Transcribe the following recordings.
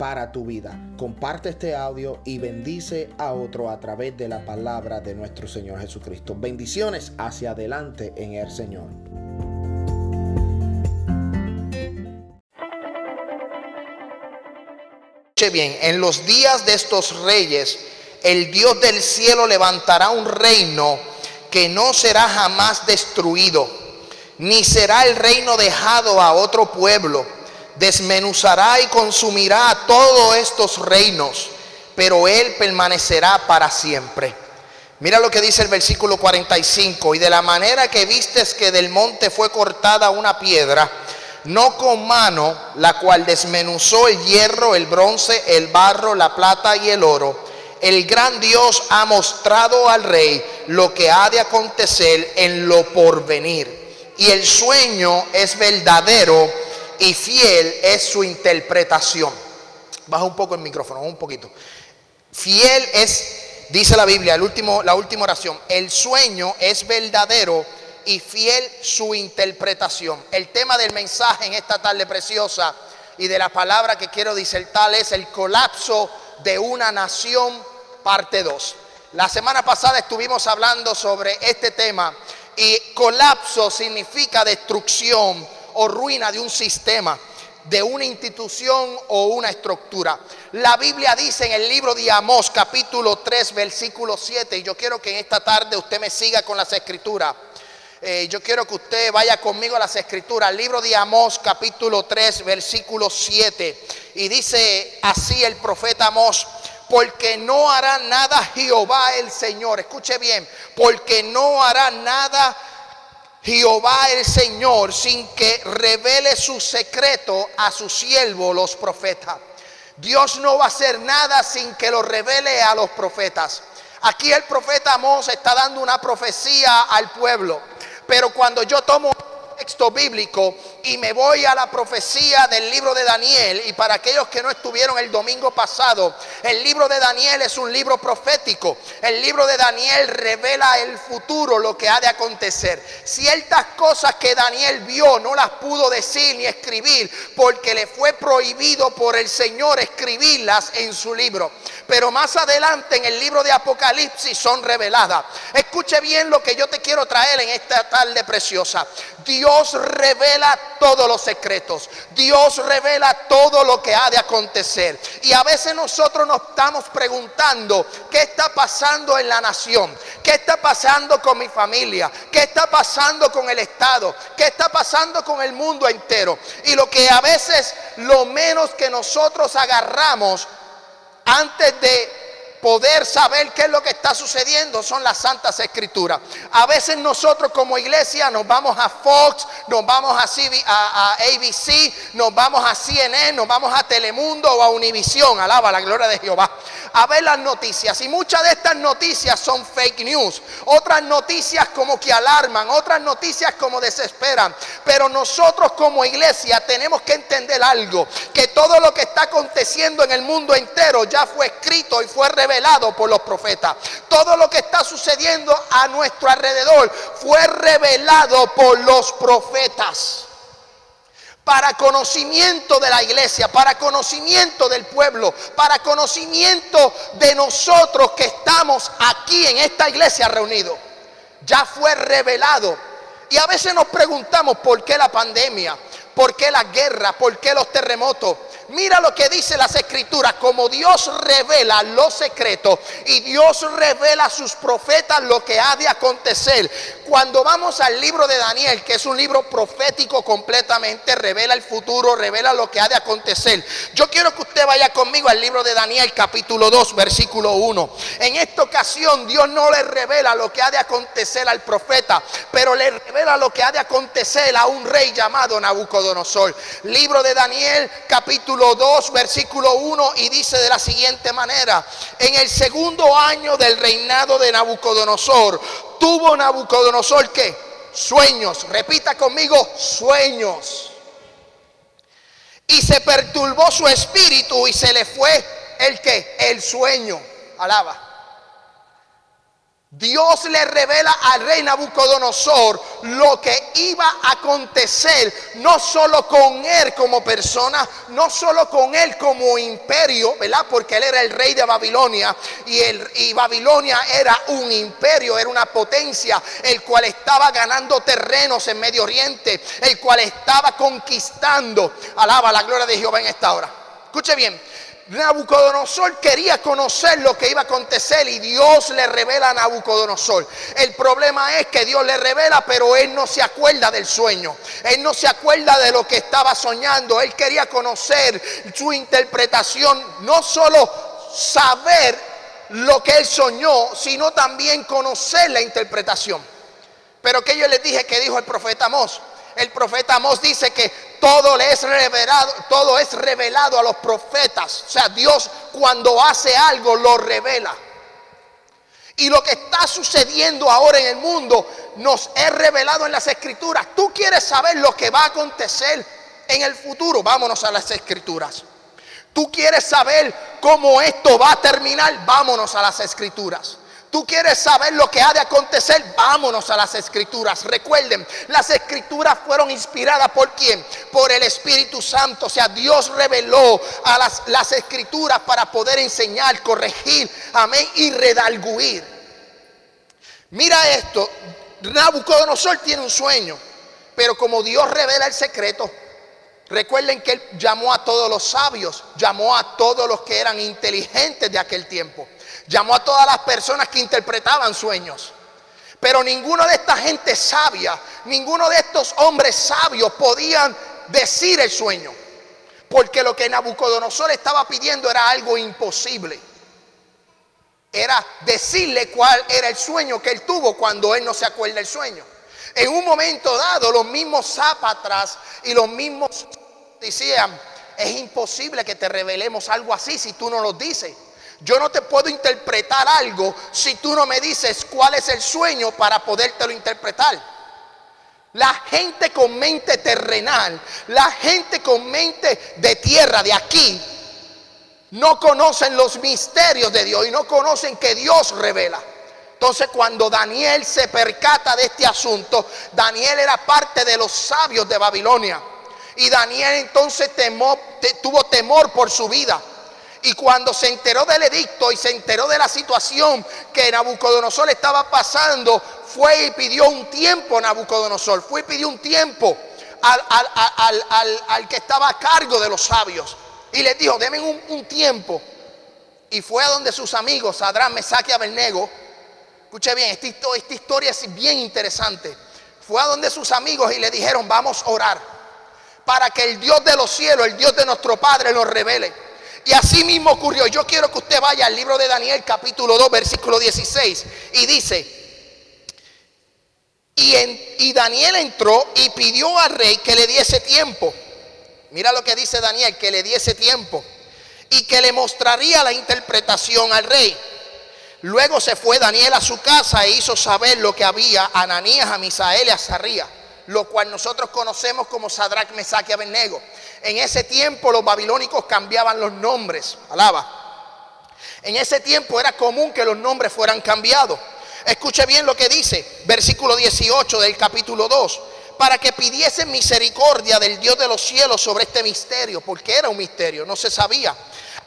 para tu vida. Comparte este audio y bendice a otro a través de la palabra de nuestro Señor Jesucristo. Bendiciones hacia adelante en el Señor. bien, en los días de estos reyes, el Dios del cielo levantará un reino que no será jamás destruido, ni será el reino dejado a otro pueblo desmenuzará y consumirá todos estos reinos, pero Él permanecerá para siempre. Mira lo que dice el versículo 45, y de la manera que vistes que del monte fue cortada una piedra, no con mano, la cual desmenuzó el hierro, el bronce, el barro, la plata y el oro, el gran Dios ha mostrado al rey lo que ha de acontecer en lo porvenir. Y el sueño es verdadero y fiel es su interpretación. Baja un poco el micrófono, un poquito. Fiel es, dice la Biblia, el último, la última oración, el sueño es verdadero y fiel su interpretación. El tema del mensaje en esta tarde preciosa y de la palabra que quiero disertar es el colapso de una nación, parte 2. La semana pasada estuvimos hablando sobre este tema y colapso significa destrucción o ruina de un sistema, de una institución o una estructura. La Biblia dice en el libro de Amós capítulo 3 versículo 7, y yo quiero que en esta tarde usted me siga con las escrituras. Eh, yo quiero que usted vaya conmigo a las escrituras, libro de Amós capítulo 3 versículo 7, y dice así el profeta Amós, porque no hará nada Jehová el Señor, escuche bien, porque no hará nada Jehová el Señor sin que revele su secreto a su siervo los profetas. Dios no va a hacer nada sin que lo revele a los profetas. Aquí el profeta Amós está dando una profecía al pueblo. Pero cuando yo tomo texto bíblico y me voy a la profecía del libro de Daniel. Y para aquellos que no estuvieron el domingo pasado, el libro de Daniel es un libro profético. El libro de Daniel revela el futuro, lo que ha de acontecer. Ciertas cosas que Daniel vio no las pudo decir ni escribir porque le fue prohibido por el Señor escribirlas en su libro. Pero más adelante en el libro de Apocalipsis son reveladas. Escuche bien lo que yo te quiero traer en esta tarde preciosa. Dios revela todos los secretos. Dios revela todo lo que ha de acontecer. Y a veces nosotros nos estamos preguntando, ¿qué está pasando en la nación? ¿Qué está pasando con mi familia? ¿Qué está pasando con el Estado? ¿Qué está pasando con el mundo entero? Y lo que a veces lo menos que nosotros agarramos antes de poder saber qué es lo que está sucediendo son las santas escrituras. A veces nosotros como iglesia nos vamos a Fox, nos vamos a, ABC, nos vamos a CNN, nos vamos a Telemundo o a Univisión, alaba la gloria de Jehová, a ver las noticias. Y muchas de estas noticias son fake news, otras noticias como que alarman, otras noticias como desesperan. Pero nosotros como iglesia tenemos que entender algo, que todo lo que está aconteciendo en el mundo entero ya fue escrito y fue revelado revelado por los profetas. Todo lo que está sucediendo a nuestro alrededor fue revelado por los profetas. Para conocimiento de la iglesia, para conocimiento del pueblo, para conocimiento de nosotros que estamos aquí en esta iglesia reunidos. Ya fue revelado. Y a veces nos preguntamos por qué la pandemia, por qué la guerra, por qué los terremotos. Mira lo que dice las escrituras, como Dios revela los secretos y Dios revela a sus profetas lo que ha de acontecer. Cuando vamos al libro de Daniel, que es un libro profético completamente, revela el futuro, revela lo que ha de acontecer. Yo quiero que usted vaya conmigo al libro de Daniel capítulo 2, versículo 1. En esta ocasión Dios no le revela lo que ha de acontecer al profeta, pero le revela lo que ha de acontecer a un rey llamado Nabucodonosor. Libro de Daniel capítulo capítulo 2, versículo 1, y dice de la siguiente manera, en el segundo año del reinado de Nabucodonosor, tuvo Nabucodonosor que sueños, repita conmigo, sueños. Y se perturbó su espíritu y se le fue el que, el sueño, alaba. Dios le revela al rey Nabucodonosor lo que iba a acontecer, no solo con él como persona, no solo con él como imperio, ¿verdad? Porque él era el rey de Babilonia y, y Babilonia era un imperio, era una potencia, el cual estaba ganando terrenos en Medio Oriente, el cual estaba conquistando. Alaba la gloria de Jehová en esta hora. Escuche bien, Nabucodonosor quería conocer lo que iba a acontecer y Dios le revela a Nabucodonosor. El problema es que Dios le revela, pero él no se acuerda del sueño. Él no se acuerda de lo que estaba soñando. Él quería conocer su interpretación, no solo saber lo que él soñó, sino también conocer la interpretación. Pero que yo les dije que dijo el profeta Amós. El profeta Amós dice que todo le es revelado, todo es revelado a los profetas. O sea, Dios cuando hace algo lo revela. Y lo que está sucediendo ahora en el mundo nos es revelado en las escrituras. Tú quieres saber lo que va a acontecer en el futuro. Vámonos a las escrituras. Tú quieres saber cómo esto va a terminar. Vámonos a las escrituras. Tú quieres saber lo que ha de acontecer, vámonos a las escrituras. Recuerden, las escrituras fueron inspiradas por quién? Por el Espíritu Santo. O sea, Dios reveló a las, las escrituras para poder enseñar, corregir, amén, y redalguir. Mira esto, Nabucodonosor tiene un sueño, pero como Dios revela el secreto, recuerden que él llamó a todos los sabios, llamó a todos los que eran inteligentes de aquel tiempo. Llamó a todas las personas que interpretaban sueños. Pero ninguno de esta gente sabia, ninguno de estos hombres sabios podían decir el sueño. Porque lo que Nabucodonosor estaba pidiendo era algo imposible. Era decirle cuál era el sueño que él tuvo cuando él no se acuerda el sueño. En un momento dado, los mismos zapatras y los mismos decían, es imposible que te revelemos algo así si tú no lo dices. Yo no te puedo interpretar algo si tú no me dices cuál es el sueño para podértelo interpretar. La gente con mente terrenal, la gente con mente de tierra, de aquí, no conocen los misterios de Dios y no conocen que Dios revela. Entonces cuando Daniel se percata de este asunto, Daniel era parte de los sabios de Babilonia. Y Daniel entonces tuvo temor por su vida. Y cuando se enteró del edicto y se enteró de la situación que Nabucodonosor estaba pasando, fue y pidió un tiempo a Nabucodonosor, fue y pidió un tiempo al, que estaba a cargo de los sabios. Y les dijo, denme un, tiempo. Y fue a donde sus amigos, Adrán, Mesaque y. Escuche bien, esta, esta historia es bien interesante. Fue a donde sus amigos y le dijeron, vamos a orar. Para que el Dios de los cielos, el Dios de nuestro Padre, nos revele y así mismo ocurrió. Yo quiero que usted vaya al libro de Daniel capítulo 2 versículo 16 y dice, y, y Daniel entró y pidió al rey que le diese tiempo. Mira lo que dice Daniel, que le diese tiempo y que le mostraría la interpretación al rey. Luego se fue Daniel a su casa e hizo saber lo que había a Ananías, a Misael y a lo cual nosotros conocemos como Sadrach, Mesach y Abednego. En ese tiempo los babilónicos cambiaban los nombres. Alaba. En ese tiempo era común que los nombres fueran cambiados. Escuche bien lo que dice, versículo 18 del capítulo 2. Para que pidiesen misericordia del Dios de los cielos sobre este misterio, porque era un misterio, no se sabía.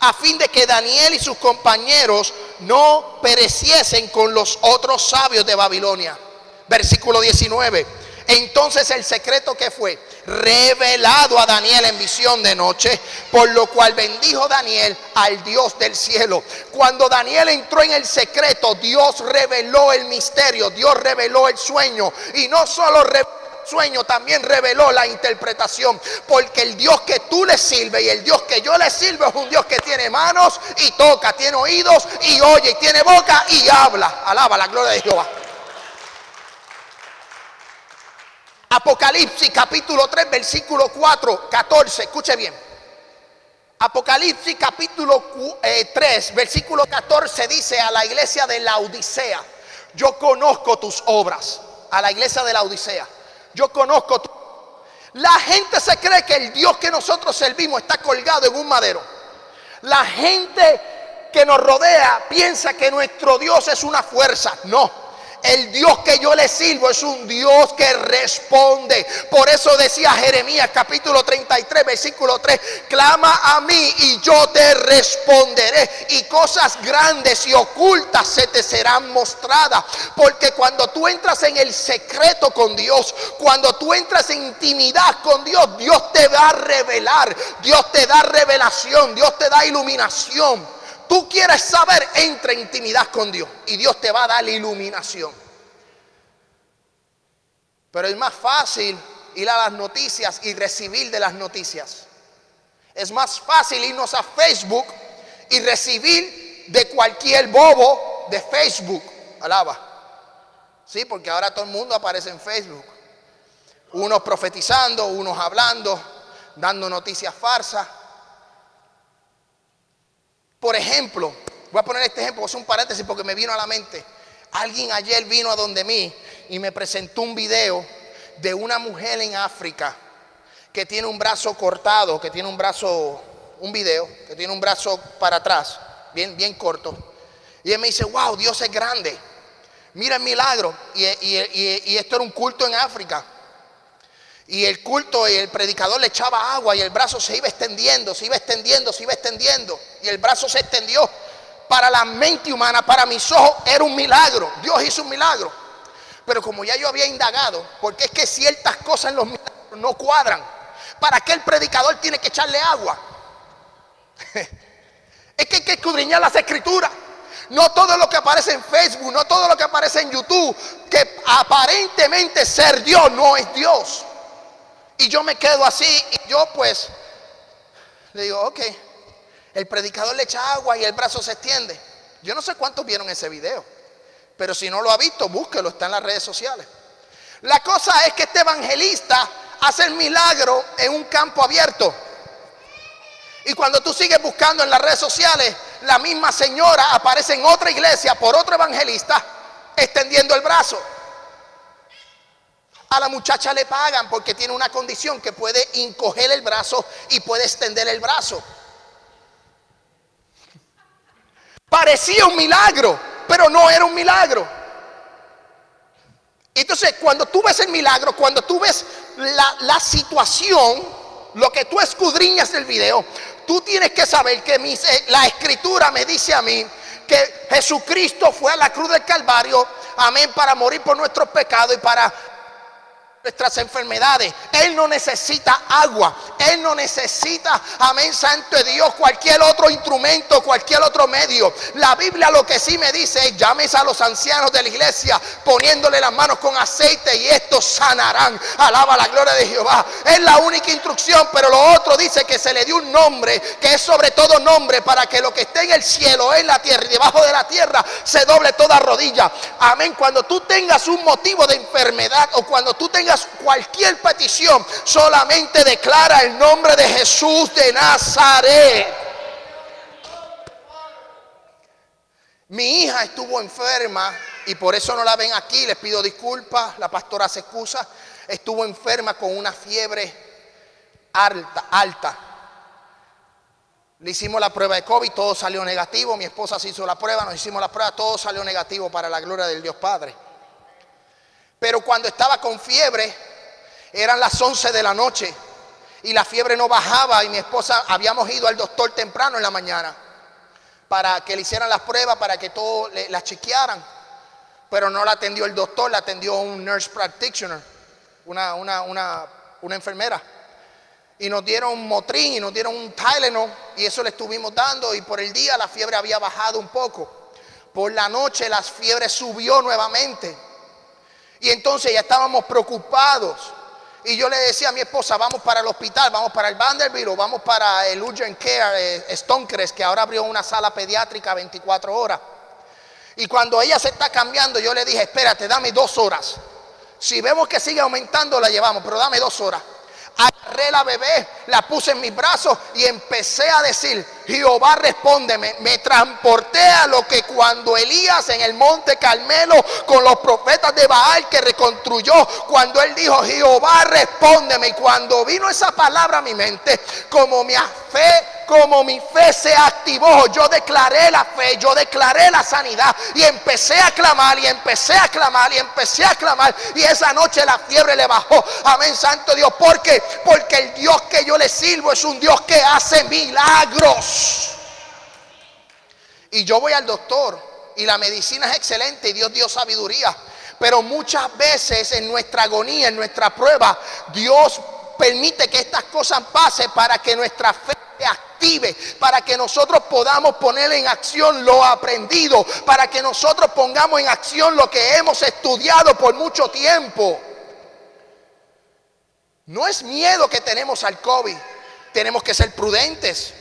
A fin de que Daniel y sus compañeros no pereciesen con los otros sabios de Babilonia. Versículo 19. Entonces el secreto que fue revelado a Daniel en visión de noche, por lo cual bendijo Daniel al Dios del cielo. Cuando Daniel entró en el secreto, Dios reveló el misterio, Dios reveló el sueño y no solo reveló sueño también reveló la interpretación. Porque el Dios que tú le sirves y el Dios que yo le sirvo es un Dios que tiene manos y toca, tiene oídos y oye, y tiene boca y habla. Alaba la gloria de Jehová. Apocalipsis capítulo 3, versículo 4, 14. Escuche bien. Apocalipsis capítulo 3, eh, versículo 14 dice a la iglesia de la Odisea, yo conozco tus obras, a la iglesia de la Odisea, yo conozco tu... La gente se cree que el Dios que nosotros servimos está colgado en un madero. La gente que nos rodea piensa que nuestro Dios es una fuerza. No, el Dios que yo le sirvo es un Dios que responde. Por eso decía Jeremías capítulo 33 versículo 3, clama a mí y yo te responderé. Y cosas grandes y ocultas se te serán mostradas. Porque cuando tú entras en el secreto con Dios, cuando tú entras en intimidad con Dios, Dios te va a revelar, Dios te da revelación, Dios te da iluminación. Tú quieres saber, entra en intimidad con Dios y Dios te va a dar la iluminación. Pero es más fácil ir a las noticias y recibir de las noticias. Es más fácil irnos a Facebook y recibir de cualquier bobo de Facebook. Alaba. Sí, porque ahora todo el mundo aparece en Facebook. Unos profetizando, unos hablando, dando noticias falsas. Por ejemplo, voy a poner este ejemplo, es un paréntesis porque me vino a la mente. Alguien ayer vino a donde mí y me presentó un video de una mujer en África que tiene un brazo cortado, que tiene un brazo, un video, que tiene un brazo para atrás, bien, bien corto. Y él me dice, wow, Dios es grande. Mira el milagro. Y, y esto era un culto en África. Y el culto y el predicador le echaba agua y el brazo se iba extendiendo, se iba extendiendo, se iba extendiendo. Y el brazo se extendió. Para la mente humana, para mis ojos, era un milagro. Dios hizo un milagro. Pero como ya yo había indagado, porque es que ciertas cosas en los milagros no cuadran. ¿Para qué el predicador tiene que echarle agua? es que hay que escudriñar las escrituras. No todo lo que aparece en Facebook, no todo lo que aparece en YouTube, que aparentemente ser Dios no es Dios. Y yo me quedo así y yo pues le digo, ok, el predicador le echa agua y el brazo se extiende. Yo no sé cuántos vieron ese video, pero si no lo ha visto, búsquelo, está en las redes sociales. La cosa es que este evangelista hace el milagro en un campo abierto. Y cuando tú sigues buscando en las redes sociales, la misma señora aparece en otra iglesia por otro evangelista extendiendo el brazo. A la muchacha le pagan porque tiene una condición que puede encoger el brazo y puede extender el brazo. Parecía un milagro, pero no era un milagro. Entonces, cuando tú ves el milagro, cuando tú ves la, situación, lo que tú escudriñas del video, tú tienes que saber que eh, la escritura me dice a mí que Jesucristo fue a la cruz del Calvario, amén, para morir por nuestros pecados y para nuestras enfermedades. Él no necesita agua. Él no necesita, amén, santo de Dios, cualquier otro instrumento, cualquier otro medio. La Biblia lo que sí me dice es, llames a los ancianos de la iglesia poniéndole las manos con aceite y estos sanarán. Alaba la gloria de Jehová. Es la única instrucción, pero lo otro dice que se le dio un nombre, que es sobre todo nombre, para que lo que esté en el cielo, en la tierra y debajo de la tierra, se doble toda rodilla. Amén. Cuando tú tengas un motivo de enfermedad o cuando tú tengas cualquier petición, solamente declara el nombre de Jesús de Nazaret. Mi hija estuvo enferma y por eso no la ven aquí. Les pido disculpas, la pastora se excusa. Estuvo enferma con una fiebre alta, alta. Le hicimos la prueba de COVID, todo salió negativo. Mi esposa se hizo la prueba, nos hicimos la prueba, todo salió negativo para la gloria del Dios Padre. Pero cuando estaba con fiebre, eran las 11 de la noche y la fiebre no bajaba y mi esposa habíamos ido al doctor temprano en la mañana para que le hicieran las pruebas, para que todo la chequearan. Pero no la atendió el doctor, la atendió un nurse practitioner, una, una, una, una enfermera. Y nos dieron un motrín y nos dieron un Tylenol y eso le estuvimos dando y por el día la fiebre había bajado un poco. Por la noche la fiebre subió nuevamente. Y entonces ya estábamos preocupados. Y yo le decía a mi esposa, vamos para el hospital, vamos para el Vanderbilt o vamos para el Urgent Care eh, Stonecrest, que ahora abrió una sala pediátrica 24 horas. Y cuando ella se está cambiando, yo le dije, espérate, dame dos horas. Si vemos que sigue aumentando, la llevamos, pero dame dos horas. Agarré la bebé, la puse en mis brazos y empecé a decir, Jehová respóndeme. Me transporté a lo que cuando Elías en el monte Carmelo con los profetas de Baal que reconstruyó, cuando él dijo, Jehová respóndeme. Y cuando vino esa palabra a mi mente, como mi fe como mi fe se activó, yo declaré la fe, yo declaré la sanidad y empecé a clamar y empecé a clamar y empecé a clamar y esa noche la fiebre le bajó. Amén, Santo Dios, porque porque el Dios que yo le sirvo es un Dios que hace milagros. Y yo voy al doctor y la medicina es excelente y Dios dio sabiduría. Pero muchas veces en nuestra agonía, en nuestra prueba, Dios permite que estas cosas pasen para que nuestra fe active, para que nosotros podamos poner en acción lo aprendido, para que nosotros pongamos en acción lo que hemos estudiado por mucho tiempo. No es miedo que tenemos al COVID, tenemos que ser prudentes.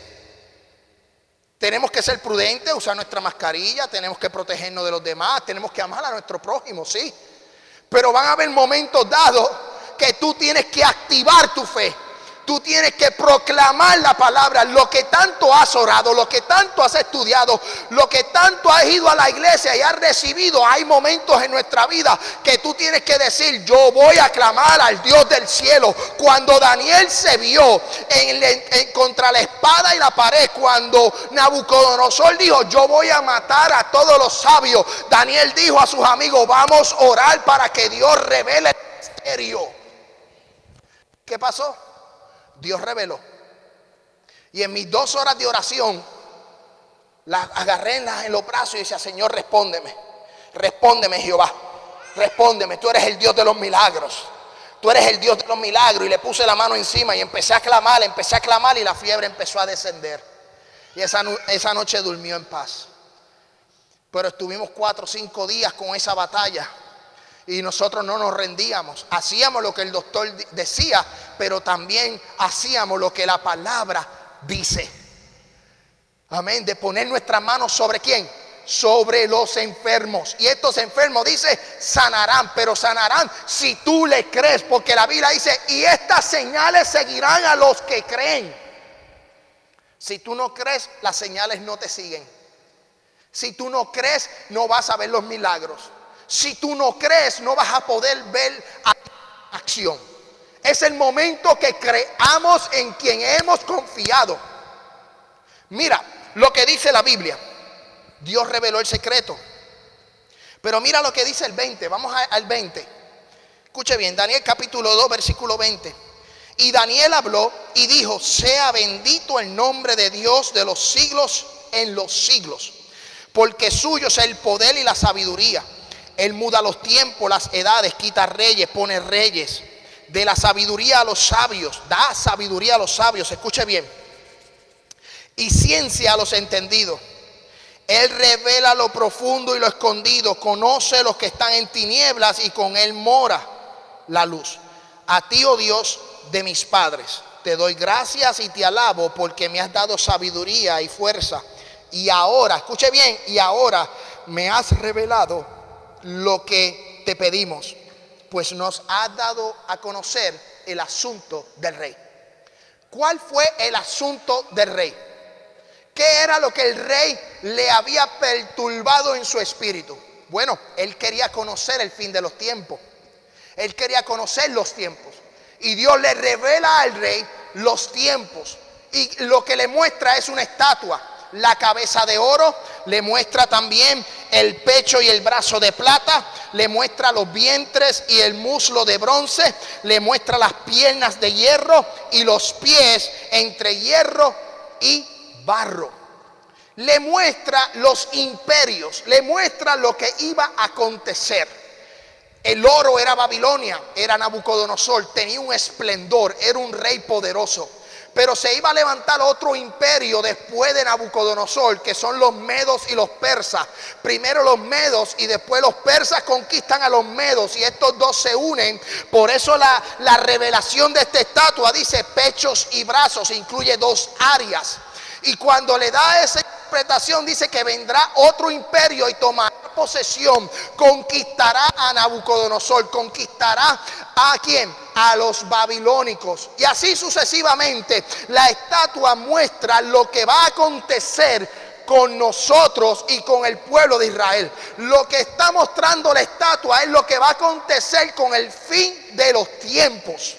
Tenemos que ser prudentes, usar nuestra mascarilla, tenemos que protegernos de los demás, tenemos que amar a nuestro prójimo, sí. Pero van a haber momentos dados que tú tienes que activar tu fe. Tú tienes que proclamar la palabra, lo que tanto has orado, lo que tanto has estudiado, lo que tanto has ido a la iglesia y has recibido. Hay momentos en nuestra vida que tú tienes que decir, yo voy a clamar al Dios del cielo. Cuando Daniel se vio en, contra la espada y la pared, cuando Nabucodonosor dijo, yo voy a matar a todos los sabios, Daniel dijo a sus amigos, vamos a orar para que Dios revele el misterio. ¿Qué pasó? Dios reveló. Y en mis dos horas de oración, la agarré en, los brazos y decía, Señor, respóndeme. Respóndeme, Jehová. Respóndeme. Tú eres el Dios de los milagros. Tú eres el Dios de los milagros. Y le puse la mano encima y empecé a clamar, empecé a clamar y la fiebre empezó a descender. Y esa, esa noche durmió en paz. Pero estuvimos cuatro o cinco días con esa batalla y nosotros no nos rendíamos. Hacíamos lo que el doctor decía, pero también hacíamos lo que la palabra dice. Amén. De poner nuestras manos sobre quién? Sobre los enfermos. Y estos enfermos dice, sanarán, pero sanarán si tú le crees, porque la Biblia dice, y estas señales seguirán a los que creen. Si tú no crees, las señales no te siguen. Si tú no crees, no vas a ver los milagros. Si tú no crees, no vas a poder ver acción. Es el momento que creamos en quien hemos confiado. Mira lo que dice la Biblia. Dios reveló el secreto. Pero mira lo que dice el 20. Vamos al 20. Escuche bien, Daniel capítulo 2, versículo 20. Y Daniel habló y dijo, sea bendito el nombre de Dios de los siglos en los siglos, porque suyo es el poder y la sabiduría él muda los tiempos, las edades, quita reyes, pone reyes. De la sabiduría a los sabios, da sabiduría a los sabios, escuche bien. Y ciencia a los entendidos. Él revela lo profundo y lo escondido, conoce los que están en tinieblas y con él mora la luz. A ti, oh Dios, de mis padres, te doy gracias y te alabo porque me has dado sabiduría y fuerza. Y ahora, escuche bien, y ahora me has revelado lo que te pedimos, pues nos ha dado a conocer el asunto del rey. ¿Cuál fue el asunto del rey? ¿Qué era lo que el rey le había perturbado en su espíritu? Bueno, él quería conocer el fin de los tiempos. Él quería conocer los tiempos. Y Dios le revela al rey los tiempos. Y lo que le muestra es una estatua la cabeza de oro, le muestra también el pecho y el brazo de plata, le muestra los vientres y el muslo de bronce, le muestra las piernas de hierro y los pies entre hierro y barro. Le muestra los imperios, le muestra lo que iba a acontecer. El oro era Babilonia, era Nabucodonosor, tenía un esplendor, era un rey poderoso. Pero se iba a levantar otro imperio después de Nabucodonosor, que son los medos y los persas. Primero los medos y después los persas conquistan a los medos y estos dos se unen. Por eso la, la revelación de esta estatua dice pechos y brazos, incluye dos áreas. Y cuando le da esa interpretación dice que vendrá otro imperio y tomará posesión, conquistará a Nabucodonosor, conquistará a quién? A los babilónicos. Y así sucesivamente, la estatua muestra lo que va a acontecer con nosotros y con el pueblo de Israel. Lo que está mostrando la estatua es lo que va a acontecer con el fin de los tiempos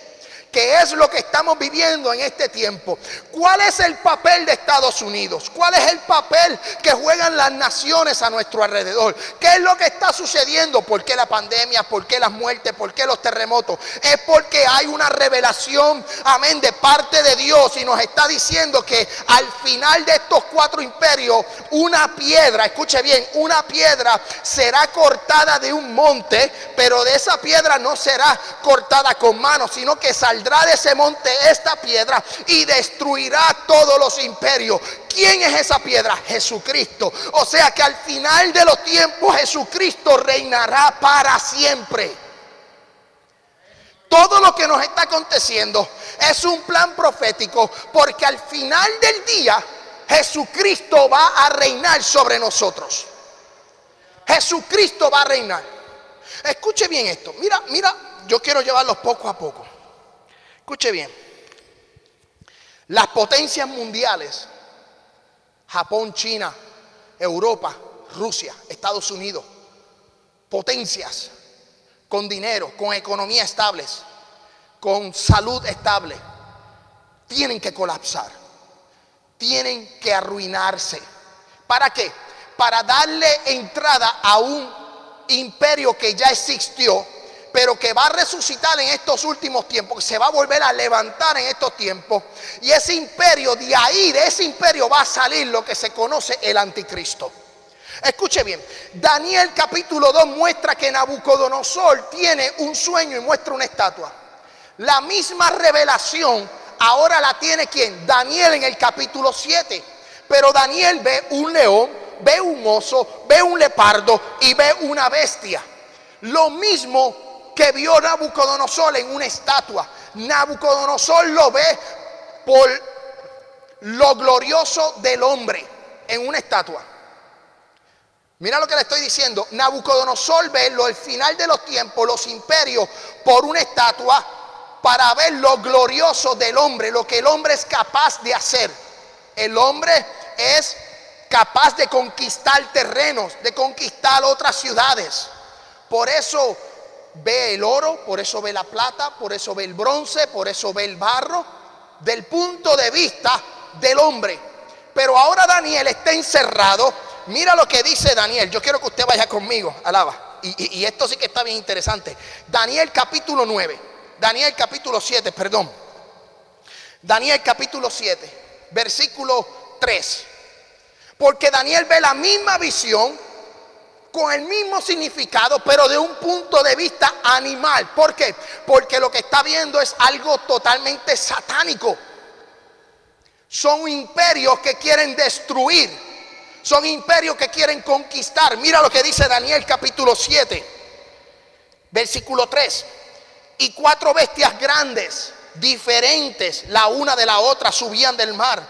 que es lo que estamos viviendo en este tiempo. ¿Cuál es el papel de Estados Unidos? ¿Cuál es el papel que juegan las naciones a nuestro alrededor? ¿Qué es lo que está sucediendo? ¿Por qué la pandemia? ¿Por qué las muertes? ¿Por qué los terremotos? Es porque hay una revelación, amén, de parte de Dios y nos está diciendo que al final de estos cuatro imperios, una piedra, escuche bien, una piedra será cortada de un monte, pero de esa piedra no será cortada con manos, sino que saldrá de ese monte esta piedra y destruirá todos los imperios. ¿Quién es esa piedra? Jesucristo. O sea que al final de los tiempos Jesucristo reinará para siempre. Todo lo que nos está aconteciendo es un plan profético porque al final del día Jesucristo va a reinar sobre nosotros. Jesucristo va a reinar. Escuche bien esto. Mira, mira, yo quiero llevarlos poco a poco. Escuche bien. Las potencias mundiales, Japón, China, Europa, Rusia, Estados Unidos, potencias con dinero, con economía estables, con salud estable, tienen que colapsar, tienen que arruinarse. ¿Para qué? Para darle entrada a un imperio que ya existió, pero que va a resucitar en estos últimos tiempos, que se va a volver a levantar en estos tiempos. Y ese imperio, de ahí, de ese imperio va a salir lo que se conoce el anticristo. Escuche bien, Daniel capítulo 2 muestra que Nabucodonosor tiene un sueño y muestra una estatua. La misma revelación ahora la tiene quien? Daniel en el capítulo 7. Pero Daniel ve un león, ve un oso, ve un leopardo y ve una bestia. Lo mismo que vio Nabucodonosor en una estatua. Nabucodonosor lo ve por lo glorioso del hombre en una estatua. Mira lo que le estoy diciendo. Nabucodonosor ve lo el final de los tiempos, los imperios, por una estatua para ver lo glorioso del hombre, lo que el hombre es capaz de hacer. El hombre es capaz de conquistar terrenos, de conquistar otras ciudades. Por eso ve el oro, por eso ve la plata, por eso ve el bronce, por eso ve el barro, del punto de vista del hombre. Pero ahora Daniel está encerrado. Mira lo que dice Daniel. Yo quiero que usted vaya conmigo. Alaba. Y, y esto sí que está bien interesante. Daniel capítulo 9. Daniel capítulo 7, perdón. Daniel capítulo 7, versículo 3. Porque Daniel ve la misma visión con el mismo significado, pero de un punto de vista animal. ¿Por qué? Porque lo que está viendo es algo totalmente satánico. Son imperios que quieren destruir. Son imperios que quieren conquistar. Mira lo que dice Daniel capítulo 7, versículo 3. Y cuatro bestias grandes, diferentes, la una de la otra, subían del mar.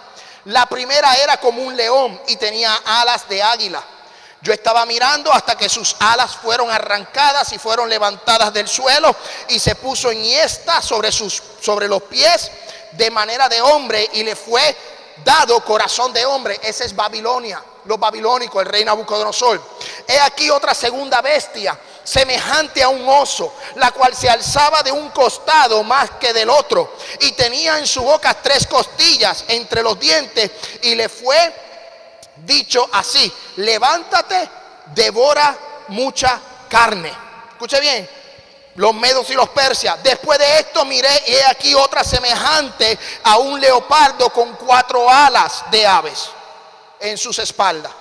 La primera era como un león y tenía alas de águila. Yo estaba mirando hasta que sus alas fueron arrancadas y fueron levantadas del suelo y se puso en esta sobre, sus, sobre los pies de manera de hombre y le fue dado corazón de hombre. Ese es Babilonia, los babilónicos, el rey Nabucodonosor. He aquí otra segunda bestia, semejante a un oso, la cual se alzaba de un costado más que del otro y tenía en su boca tres costillas entre los dientes y le fue dicho así, levántate, devora mucha carne. Escuche bien, los medos y los persias. Después de esto miré y he aquí otra semejante a un leopardo con cuatro alas de aves en sus espaldas.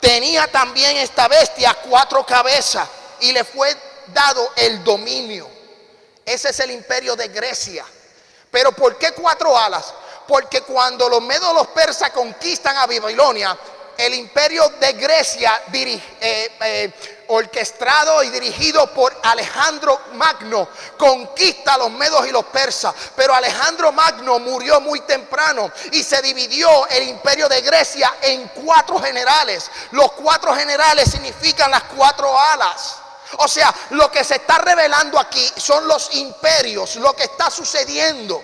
Tenía también esta bestia cuatro cabezas y le fue dado el dominio. Ese es el imperio de Grecia. Pero ¿por qué cuatro alas? Porque cuando los medos los persas conquistan a Babilonia, el imperio de Grecia eh, eh, orquestado y dirigido por Alejandro Magno, conquista a los medos y los persas. Pero Alejandro Magno murió muy temprano y se dividió el imperio de Grecia en cuatro generales. Los cuatro generales significan las cuatro alas. O sea, lo que se está revelando aquí son los imperios, lo que está sucediendo.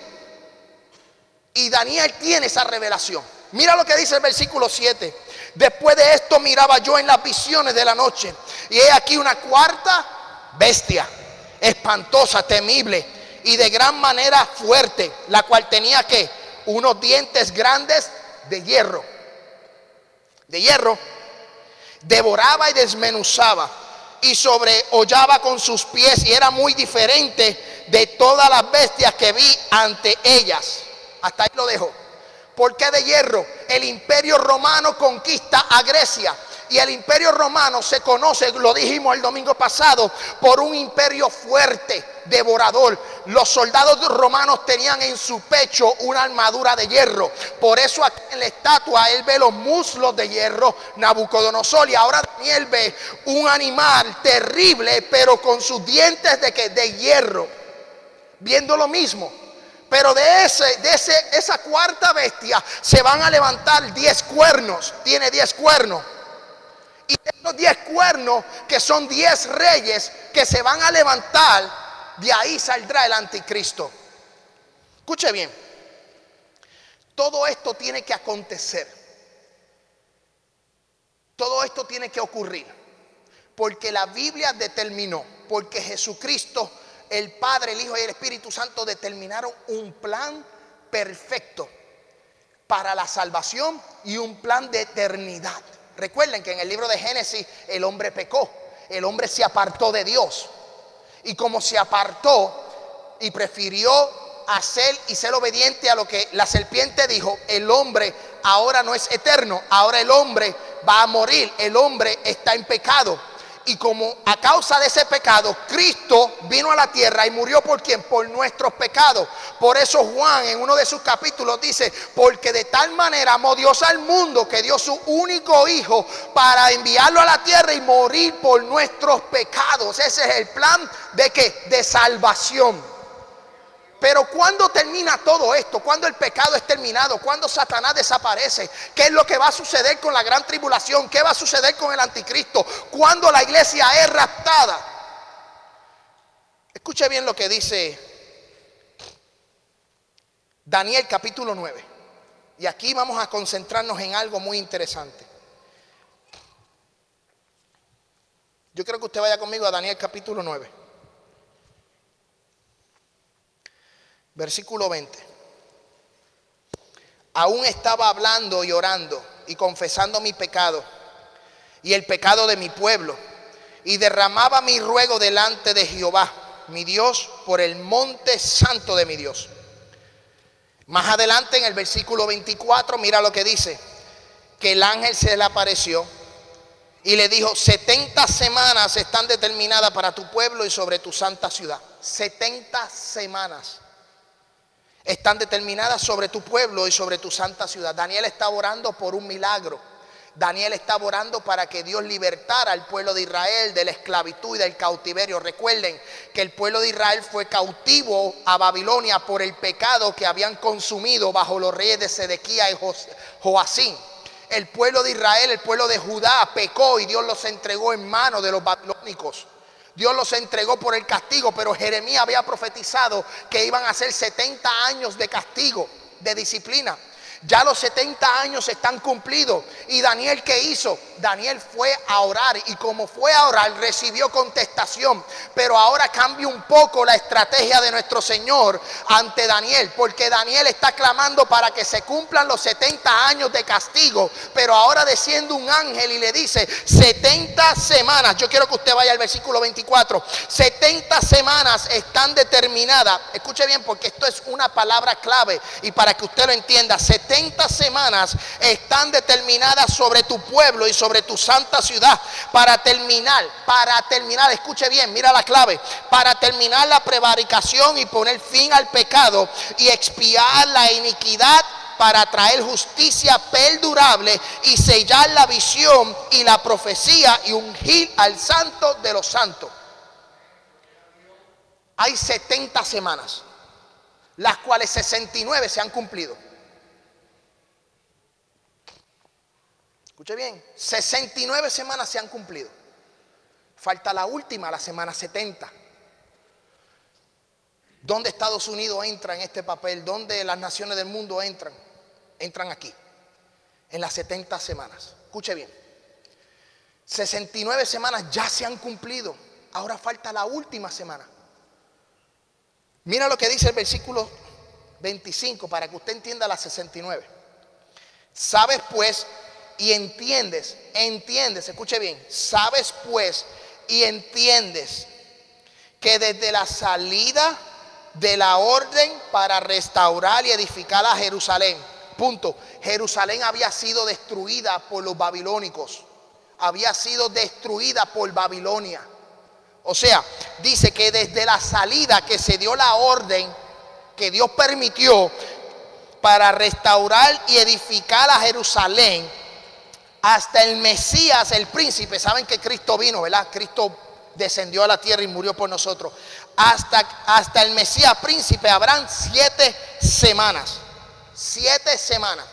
Y Daniel tiene esa revelación. Mira lo que dice el versículo 7. Después de esto miraba yo en las visiones de la noche. Y he aquí una cuarta bestia, espantosa, temible y de gran manera fuerte, la cual tenía que unos dientes grandes de hierro. De hierro. Devoraba y desmenuzaba y sobrehollaba con sus pies y era muy diferente de todas las bestias que vi ante ellas. Hasta ahí lo dejo. ¿Por qué de hierro? El imperio romano conquista a Grecia. Y el imperio romano se conoce, lo dijimos el domingo pasado, por un imperio fuerte, devorador. Los soldados romanos tenían en su pecho una armadura de hierro. Por eso aquí en la estatua él ve los muslos de hierro, Nabucodonosor. Y ahora Daniel ve un animal terrible, pero con sus dientes de, que, de hierro. Viendo lo mismo. Pero de, ese, de ese, esa cuarta bestia se van a levantar diez cuernos. Tiene diez cuernos. Y esos diez cuernos, que son diez reyes que se van a levantar, de ahí saldrá el anticristo. Escuche bien. Todo esto tiene que acontecer. Todo esto tiene que ocurrir. Porque la Biblia determinó, porque Jesucristo el Padre, el Hijo y el Espíritu Santo determinaron un plan perfecto para la salvación y un plan de eternidad. Recuerden que en el libro de Génesis el hombre pecó, el hombre se apartó de Dios. Y como se apartó y prefirió hacer y ser obediente a lo que la serpiente dijo, el hombre ahora no es eterno, ahora el hombre va a morir, el hombre está en pecado. Y como a causa de ese pecado, Cristo vino a la tierra y murió por quien? Por nuestros pecados. Por eso Juan en uno de sus capítulos dice, porque de tal manera amó Dios al mundo que dio su único hijo para enviarlo a la tierra y morir por nuestros pecados. Ese es el plan de que de salvación. Pero cuando termina todo esto, cuando el pecado es terminado, cuando Satanás desaparece, ¿qué es lo que va a suceder con la gran tribulación? ¿Qué va a suceder con el anticristo? Cuando la iglesia es raptada. Escuche bien lo que dice Daniel capítulo 9. Y aquí vamos a concentrarnos en algo muy interesante. Yo creo que usted vaya conmigo a Daniel capítulo 9. Versículo 20. Aún estaba hablando y orando y confesando mi pecado y el pecado de mi pueblo y derramaba mi ruego delante de Jehová, mi Dios, por el monte santo de mi Dios. Más adelante en el versículo 24, mira lo que dice, que el ángel se le apareció y le dijo, 70 semanas están determinadas para tu pueblo y sobre tu santa ciudad. 70 semanas están determinadas sobre tu pueblo y sobre tu santa ciudad. Daniel está orando por un milagro. Daniel está orando para que Dios libertara al pueblo de Israel de la esclavitud y del cautiverio. Recuerden que el pueblo de Israel fue cautivo a Babilonia por el pecado que habían consumido bajo los reyes de Sedequía y Joacín. El pueblo de Israel, el pueblo de Judá pecó y Dios los entregó en manos de los babilónicos. Dios los entregó por el castigo, pero Jeremías había profetizado que iban a ser 70 años de castigo, de disciplina. Ya los 70 años están cumplidos. ¿Y Daniel qué hizo? Daniel fue a orar y como fue a orar recibió contestación. Pero ahora cambia un poco la estrategia de nuestro Señor ante Daniel. Porque Daniel está clamando para que se cumplan los 70 años de castigo. Pero ahora desciende un ángel y le dice 70 semanas. Yo quiero que usted vaya al versículo 24. 70 semanas están determinadas. Escuche bien porque esto es una palabra clave. Y para que usted lo entienda. 70 semanas están determinadas sobre tu pueblo y sobre tu santa ciudad para terminar, para terminar, escuche bien, mira la clave, para terminar la prevaricación y poner fin al pecado y expiar la iniquidad para traer justicia perdurable y sellar la visión y la profecía y ungir al santo de los santos. Hay 70 semanas, las cuales 69 se han cumplido. Escuche bien, 69 semanas se han cumplido. Falta la última, la semana 70. ¿Dónde Estados Unidos entra en este papel? ¿Dónde las naciones del mundo entran? Entran aquí, en las 70 semanas. Escuche bien. 69 semanas ya se han cumplido. Ahora falta la última semana. Mira lo que dice el versículo 25 para que usted entienda las 69. Sabes pues y entiendes, entiendes, escuche bien, sabes pues y entiendes que desde la salida de la orden para restaurar y edificar a Jerusalén, punto, Jerusalén había sido destruida por los babilónicos, había sido destruida por Babilonia. O sea, dice que desde la salida que se dio la orden, que Dios permitió para restaurar y edificar a Jerusalén, hasta el Mesías, el príncipe, saben que Cristo vino, ¿verdad? Cristo descendió a la tierra y murió por nosotros. Hasta, hasta el Mesías príncipe habrán siete semanas. Siete semanas.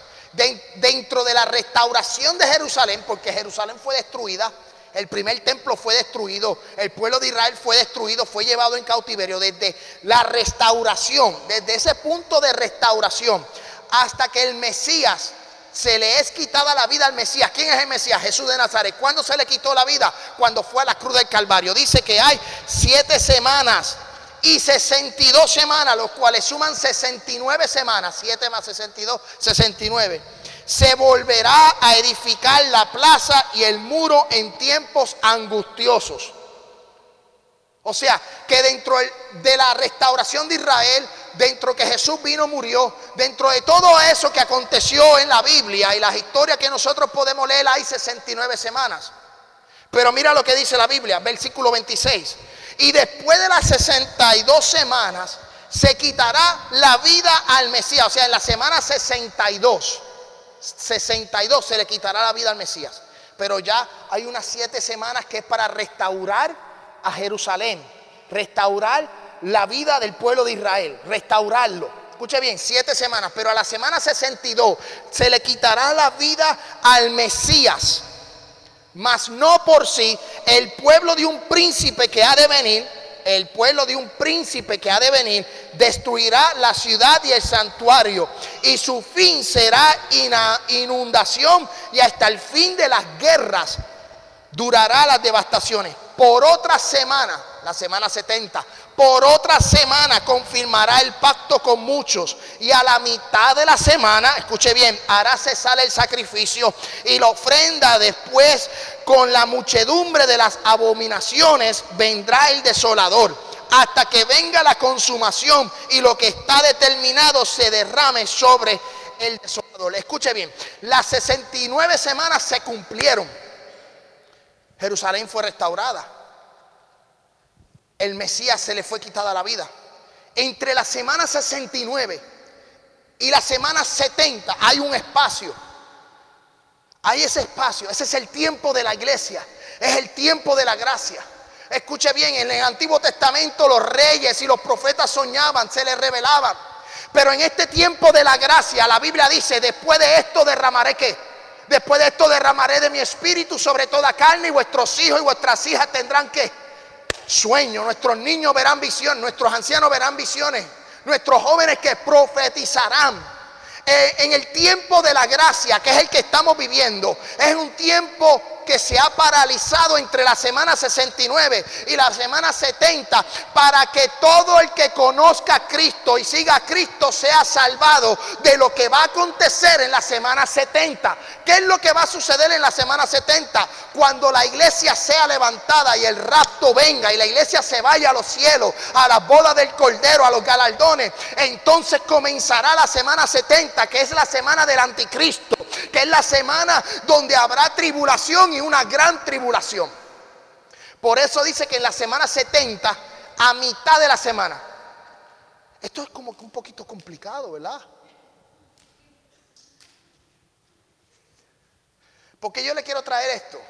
dentro de la restauración de Jerusalén, porque Jerusalén fue destruida, el primer templo fue destruido, el pueblo de Israel fue destruido, fue llevado en cautiverio. Desde la restauración, desde ese punto de restauración, hasta que el Mesías se le es quitada la vida al Mesías. ¿Quién es el Mesías? Jesús de Nazaret. ¿Cuándo se le quitó la vida? Cuando fue a la cruz del Calvario. Dice que hay siete semanas y 62 semanas, los cuales suman 69 semanas. Siete más 62, 69. Se volverá a edificar la plaza y el muro en tiempos angustiosos. O sea, que dentro de la restauración de Israel dentro que Jesús vino, murió, dentro de todo eso que aconteció en la Biblia y las historias que nosotros podemos leer, hay 69 semanas. Pero mira lo que dice la Biblia, versículo 26. Y después de las 62 semanas se quitará la vida al Mesías. O sea, en la semana 62, 62 se le quitará la vida al Mesías. Pero ya hay unas siete semanas que es para restaurar a Jerusalén, restaurar la vida del pueblo de Israel, restaurarlo. Escuche bien, siete semanas, pero a la semana 62 se le quitará la vida al Mesías, mas no por sí, el pueblo de un príncipe que ha de venir, el pueblo de un príncipe que ha de venir, destruirá la ciudad y el santuario, y su fin será inundación, y hasta el fin de las guerras durará las devastaciones. Por otra semana, la semana 70, por otra semana confirmará el pacto con muchos. Y a la mitad de la semana, escuche bien, hará cesar el sacrificio y la ofrenda. Después, con la muchedumbre de las abominaciones, vendrá el desolador. Hasta que venga la consumación y lo que está determinado se derrame sobre el desolador. Escuche bien, las 69 semanas se cumplieron. Jerusalén fue restaurada el Mesías se le fue quitada la vida. Entre la semana 69 y la semana 70 hay un espacio. Hay ese espacio, ese es el tiempo de la iglesia, es el tiempo de la gracia. Escuche bien, en el Antiguo Testamento los reyes y los profetas soñaban, se les revelaban. Pero en este tiempo de la gracia, la Biblia dice, después de esto derramaré qué? Después de esto derramaré de mi espíritu sobre toda carne y vuestros hijos y vuestras hijas tendrán que sueños, nuestros niños verán visión, nuestros ancianos verán visiones, nuestros jóvenes que profetizarán. Eh, en el tiempo de la gracia, que es el que estamos viviendo, es un tiempo que se ha paralizado entre la semana 69 y la semana 70 para que todo el que conozca a Cristo y siga a Cristo sea salvado de lo que va a acontecer en la semana 70. ¿Qué es lo que va a suceder en la semana 70? Cuando la iglesia sea levantada y el rapto venga y la iglesia se vaya a los cielos, a la boda del Cordero, a los galardones, entonces comenzará la semana 70, que es la semana del anticristo, que es la semana donde habrá tribulación y una gran tribulación. Por eso dice que en la semana 70, a mitad de la semana, esto es como que un poquito complicado, ¿verdad? Porque yo le quiero traer esto.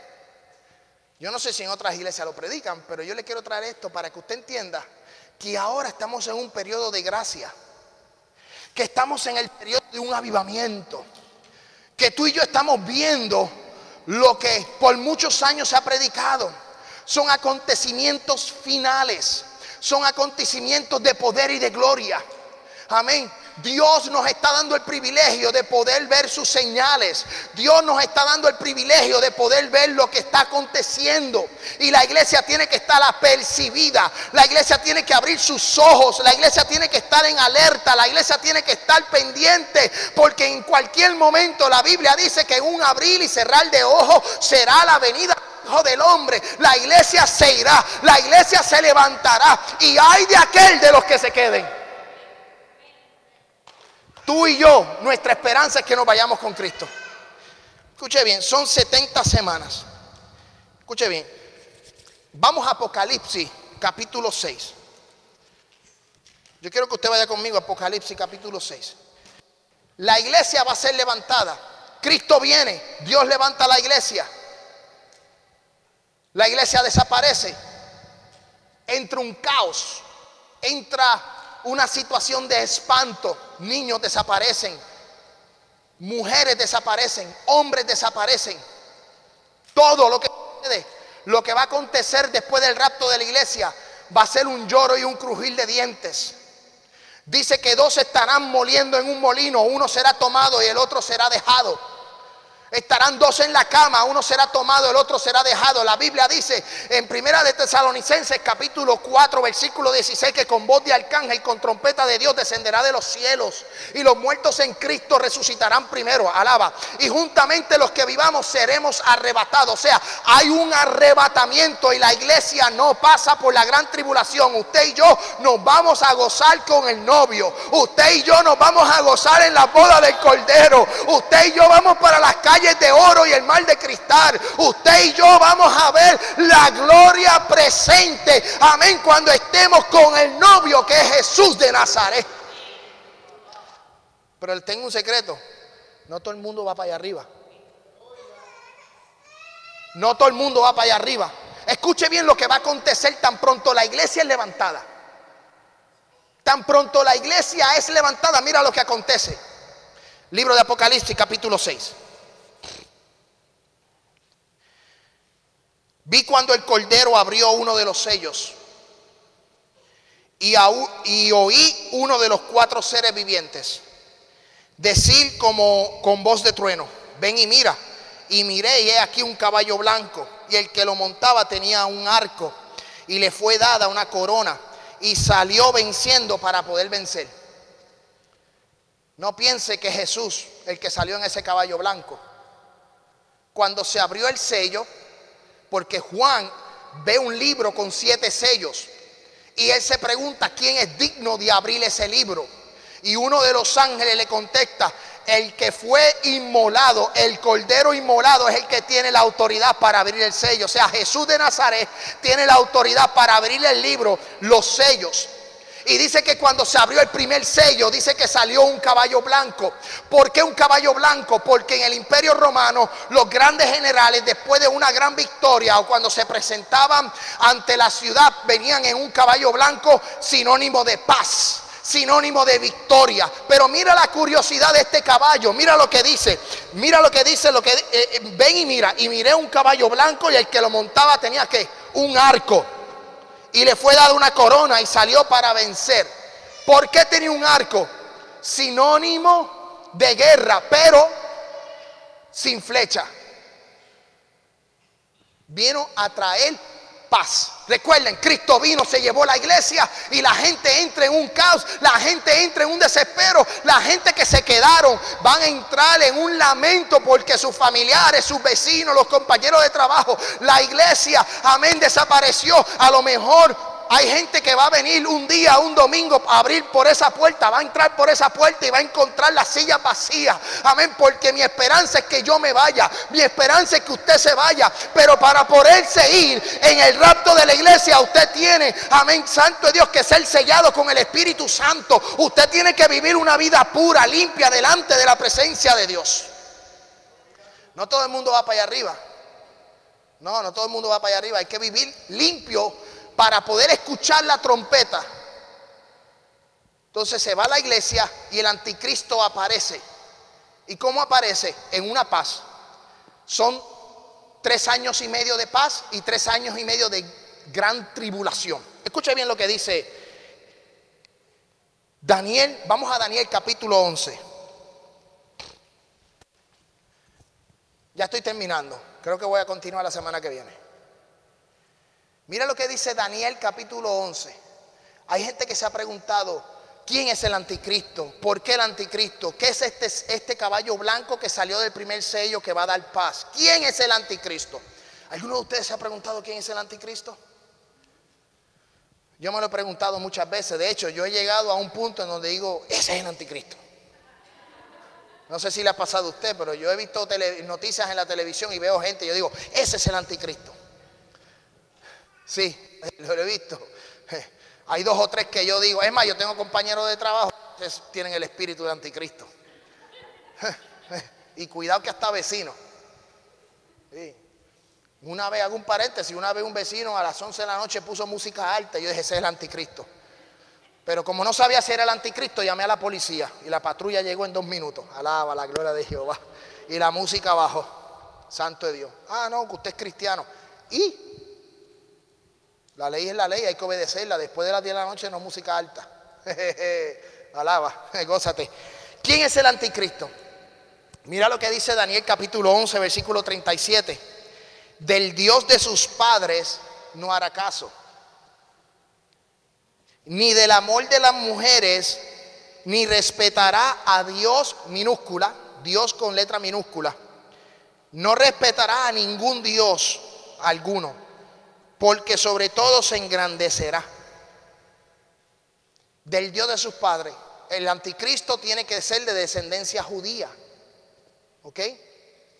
Yo no sé si en otras iglesias lo predican, pero yo le quiero traer esto para que usted entienda que ahora estamos en un periodo de gracia, que estamos en el periodo de un avivamiento, que tú y yo estamos viendo lo que por muchos años se ha predicado. son acontecimientos finales, son acontecimientos de poder y de gloria. Amén. Dios nos está dando el privilegio de poder ver sus señales. Dios nos está dando el privilegio de poder ver lo que está aconteciendo. Y la iglesia tiene que estar apercibida. La iglesia tiene que abrir sus ojos. La iglesia tiene que estar en alerta. La iglesia tiene que estar pendiente. Porque en cualquier momento la Biblia dice que un abrir y cerrar de ojos será la venida del hombre, la iglesia se irá, la iglesia se levantará y hay de aquel de los que se queden. Tú y yo, nuestra esperanza es que nos vayamos con Cristo. Escuche bien, son 70 semanas. Escuche bien. Vamos a Apocalipsis, capítulo 6. Yo quiero que usted vaya conmigo Apocalipsis, capítulo 6. La iglesia va a ser levantada. Cristo viene, Dios levanta la iglesia. La iglesia desaparece. Entra un caos. Entra una situación de espanto. Niños desaparecen, mujeres desaparecen, hombres desaparecen. Todo lo que lo que va a acontecer después del rapto de la iglesia va a ser un lloro y un crujir de dientes. Dice que dos estarán moliendo en un molino, uno será tomado y el otro será dejado. Estarán dos en la cama, uno será tomado, el otro será dejado. La Biblia dice en Primera de Tesalonicenses capítulo 4 versículo 16 que con voz de arcángel y con trompeta de Dios descenderá de los cielos y los muertos en Cristo resucitarán primero, alaba. Y juntamente los que vivamos seremos arrebatados. O sea, hay un arrebatamiento y la iglesia no pasa por la gran tribulación. Usted y yo nos vamos a gozar con el novio. Usted y yo nos vamos a gozar en la boda del Cordero. Usted y yo vamos para las calles de oro y el mar de cristal. Usted y yo vamos a ver la gloria presente. Amén. Cuando estemos con el novio que es Jesús de Nazaret. Pero tengo un secreto. No todo el mundo va para allá arriba. No todo el mundo va para allá arriba. Escuche bien lo que va a acontecer tan pronto la iglesia es levantada. Tan pronto la iglesia es levantada, mira lo que acontece. Libro de Apocalipsis capítulo 6. Vi cuando el Cordero abrió uno de los sellos y, oí uno de los cuatro seres vivientes decir como con voz de trueno, ven y mira. Y miré y he aquí un caballo blanco y el que lo montaba tenía un arco y le fue dada una corona y salió venciendo para poder vencer. No piense que Jesús, el que salió en ese caballo blanco, cuando se abrió el sello, porque Juan ve un libro con siete sellos y él se pregunta quién es digno de abrir ese libro. Y uno de los ángeles le contesta, el que fue inmolado, el cordero inmolado es el que tiene la autoridad para abrir el sello. O sea, Jesús de Nazaret tiene la autoridad para abrir el libro, los sellos. Y dice que cuando se abrió el primer sello, dice que salió un caballo blanco. ¿Por qué un caballo blanco? Porque en el imperio romano los grandes generales, después de una gran victoria o cuando se presentaban ante la ciudad, venían en un caballo blanco sinónimo de paz sinónimo de victoria. Pero mira la curiosidad de este caballo, mira lo que dice, mira lo que dice, lo que eh, eh, ven y mira, y miré un caballo blanco y el que lo montaba tenía que un arco y le fue dada una corona y salió para vencer. ¿Por qué tenía un arco? Sinónimo de guerra, pero sin flecha. Vino a traer Recuerden, Cristo vino, se llevó la iglesia y la gente entra en un caos, la gente entra en un desespero, la gente que se quedaron van a entrar en un lamento porque sus familiares, sus vecinos, los compañeros de trabajo, la iglesia, amén, desapareció. A lo mejor hay gente que va a venir un día, un domingo, a abrir por esa puerta, va a entrar por esa puerta y va a encontrar la silla vacía. Amén, porque mi esperanza es que yo me vaya, mi esperanza es que usted se vaya, pero para poderse ir en el rapto de la iglesia, usted tiene, amén, santo Dios, que ser sellado con el Espíritu Santo. Usted tiene que vivir una vida pura, limpia, delante de la presencia de Dios. No todo el mundo va para allá arriba. No, no todo el mundo va para allá arriba. Hay que vivir limpio para poder escuchar la trompeta. Entonces se va a la iglesia y el anticristo aparece. ¿Y cómo aparece? En una paz. Son tres años y medio de paz y tres años y medio de gran tribulación. Escuche bien lo que dice Daniel. Vamos a Daniel capítulo 11. Ya estoy terminando. Creo que voy a continuar la semana que viene. Mira lo que dice Daniel capítulo 11. Hay gente que se ha preguntado, ¿quién es el anticristo? ¿Por qué el anticristo? ¿Qué es este, este caballo blanco que salió del primer sello que va a dar paz? ¿Quién es el anticristo? ¿Alguno de ustedes se ha preguntado quién es el anticristo? Yo me lo he preguntado muchas veces. De hecho, yo he llegado a un punto en donde digo, ese es el anticristo. No sé si le ha pasado a usted, pero yo he visto noticias en la televisión y veo gente y yo digo, ese es el anticristo. Sí, lo he visto. Hay dos o tres que yo digo, es más, yo tengo compañeros de trabajo que tienen el espíritu de anticristo. Y cuidado que hasta vecinos. Una vez, hago un paréntesis, una vez un vecino a las 11 de la noche puso música alta yo dije, ese es el anticristo. Pero como no sabía si era el anticristo, llamé a la policía y la patrulla llegó en dos minutos. Alaba la gloria de Jehová. Y la música bajó. Santo de Dios. Ah, no, que usted es cristiano. Y la ley es la ley, hay que obedecerla. Después de las 10 de la noche no música alta. Alaba, gózate. ¿Quién es el anticristo? Mira lo que dice Daniel capítulo 11, versículo 37. Del Dios de sus padres no hará caso. Ni del amor de las mujeres, ni respetará a Dios minúscula, Dios con letra minúscula. No respetará a ningún Dios alguno porque sobre todo se engrandecerá del Dios de sus padres. El anticristo tiene que ser de descendencia judía, ¿ok?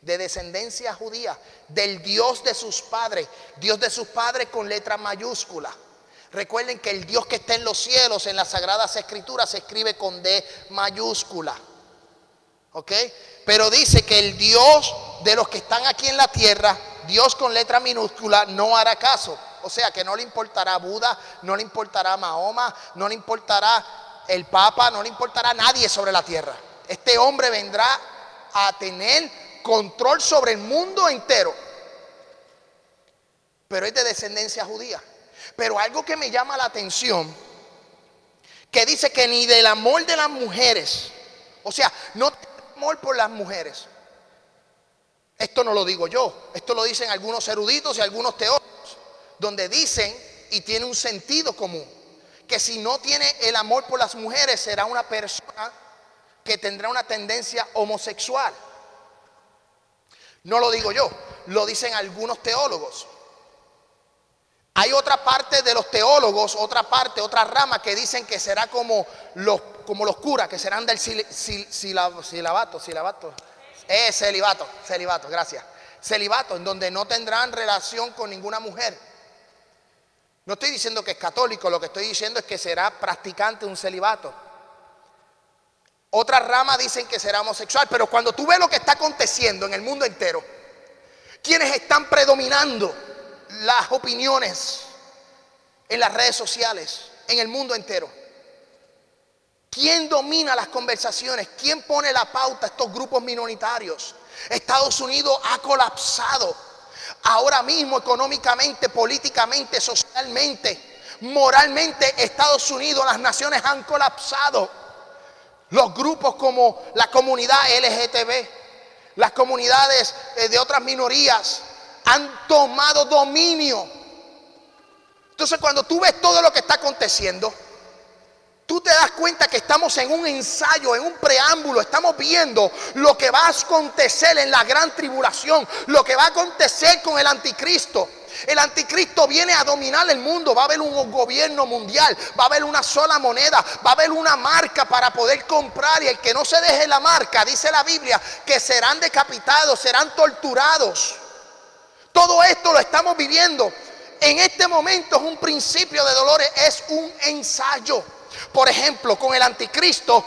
De descendencia judía, del Dios de sus padres, Dios de sus padres con letra mayúscula. Recuerden que el Dios que está en los cielos, en las sagradas escrituras, se escribe con D mayúscula. ¿Ok? Pero dice que el Dios de los que están aquí en la tierra Dios con letra minúscula no hará caso. O sea que no le importará Buda, no le importará Mahoma, no le importará el Papa, no le importará nadie sobre la tierra. Este hombre vendrá a tener control sobre el mundo entero. Pero es de descendencia judía. Pero algo que me llama la atención, que dice que ni del amor de las mujeres, o sea, no amor por las mujeres, esto no lo digo yo, esto lo dicen algunos eruditos y algunos teólogos, donde dicen, y tiene un sentido común, que si no tiene el amor por las mujeres será una persona que tendrá una tendencia homosexual. No lo digo yo, lo dicen algunos teólogos. Hay otra parte de los teólogos, otra parte, otra rama que dicen que será como los, como los curas, que serán del silabato, silabato, es celibato, celibato, gracias. Celibato, en donde no tendrán relación con ninguna mujer. No estoy diciendo que es católico, lo que estoy diciendo es que será practicante un celibato. Otras ramas dicen que será homosexual, pero cuando tú ves lo que está aconteciendo en el mundo entero, quienes están predominando las opiniones en las redes sociales, en el mundo entero, ¿Quién domina las conversaciones? ¿Quién pone la pauta a estos grupos minoritarios? Estados Unidos ha colapsado. Ahora mismo económicamente, políticamente, socialmente, moralmente, Estados Unidos, las naciones han colapsado. Los grupos como la comunidad LGTB, las comunidades eh, de otras minorías han tomado dominio. Entonces cuando tú ves todo lo que está aconteciendo, Tú te das cuenta que estamos en un ensayo, en un preámbulo, estamos viendo lo que va a acontecer en la gran tribulación, lo que va a acontecer con el anticristo. El anticristo viene a dominar el mundo, va a haber un gobierno mundial, va a haber una sola moneda, va a haber una marca para poder comprar y el que no se deje la marca, dice la Biblia, que serán decapitados, serán torturados. Todo esto lo estamos viviendo. En este momento es un principio de dolores, es un ensayo. Por ejemplo, con el anticristo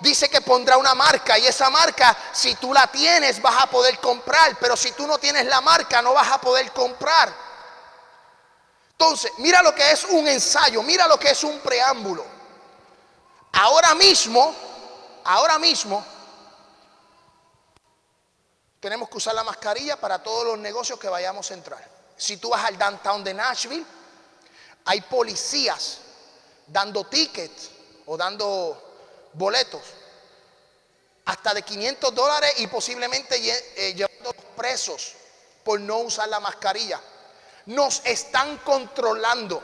dice que pondrá una marca y esa marca, si tú la tienes, vas a poder comprar, pero si tú no tienes la marca, no vas a poder comprar. Entonces, mira lo que es un ensayo, mira lo que es un preámbulo. Ahora mismo, ahora mismo, tenemos que usar la mascarilla para todos los negocios que vayamos a entrar. Si tú vas al downtown de Nashville, hay policías dando tickets o dando boletos hasta de 500 dólares y posiblemente eh, llevando presos por no usar la mascarilla. Nos están controlando.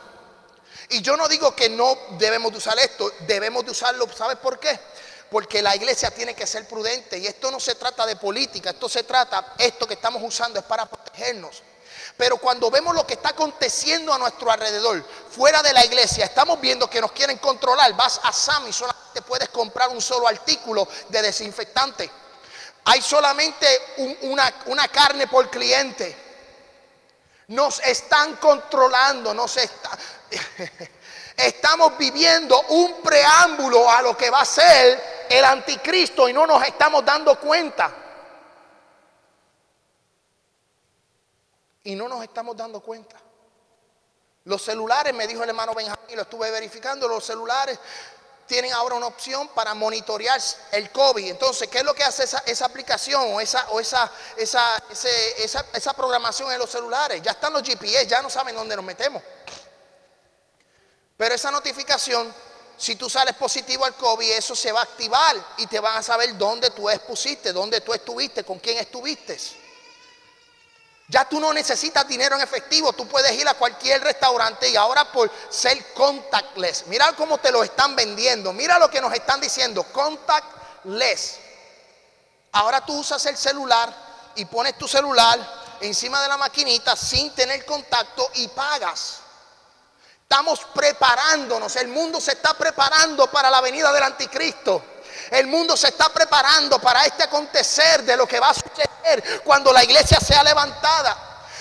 Y yo no digo que no debemos de usar esto, debemos de usarlo. ¿Sabes por qué? Porque la iglesia tiene que ser prudente. Y esto no se trata de política, esto se trata, esto que estamos usando es para protegernos. Pero cuando vemos lo que está aconteciendo a nuestro alrededor, fuera de la iglesia, estamos viendo que nos quieren controlar. Vas a Sam y solamente puedes comprar un solo artículo de desinfectante. Hay solamente una, una carne por cliente. Nos están controlando, nos está, estamos viviendo un preámbulo a lo que va a ser el anticristo y no nos estamos dando cuenta. Y no nos estamos dando cuenta. Los celulares, me dijo el hermano Benjamín, lo estuve verificando, los celulares tienen ahora una opción para monitorear el COVID. Entonces, ¿qué es lo que hace esa, aplicación o, esa, o esa, esa, esa, esa programación en los celulares? Ya están los GPS, ya no saben dónde nos metemos. Pero esa notificación, si tú sales positivo al COVID, eso se va a activar y te van a saber dónde tú expusiste, dónde tú estuviste, con quién estuviste. Ya tú no necesitas dinero en efectivo, tú puedes ir a cualquier restaurante y ahora por ser contactless, mira cómo te lo están vendiendo, mira lo que nos están diciendo, contactless. Ahora tú usas el celular y pones tu celular encima de la maquinita sin tener contacto y pagas. Estamos preparándonos, el mundo se está preparando para la venida del anticristo. El mundo se está preparando para este acontecer de lo que va a suceder cuando la iglesia sea levantada.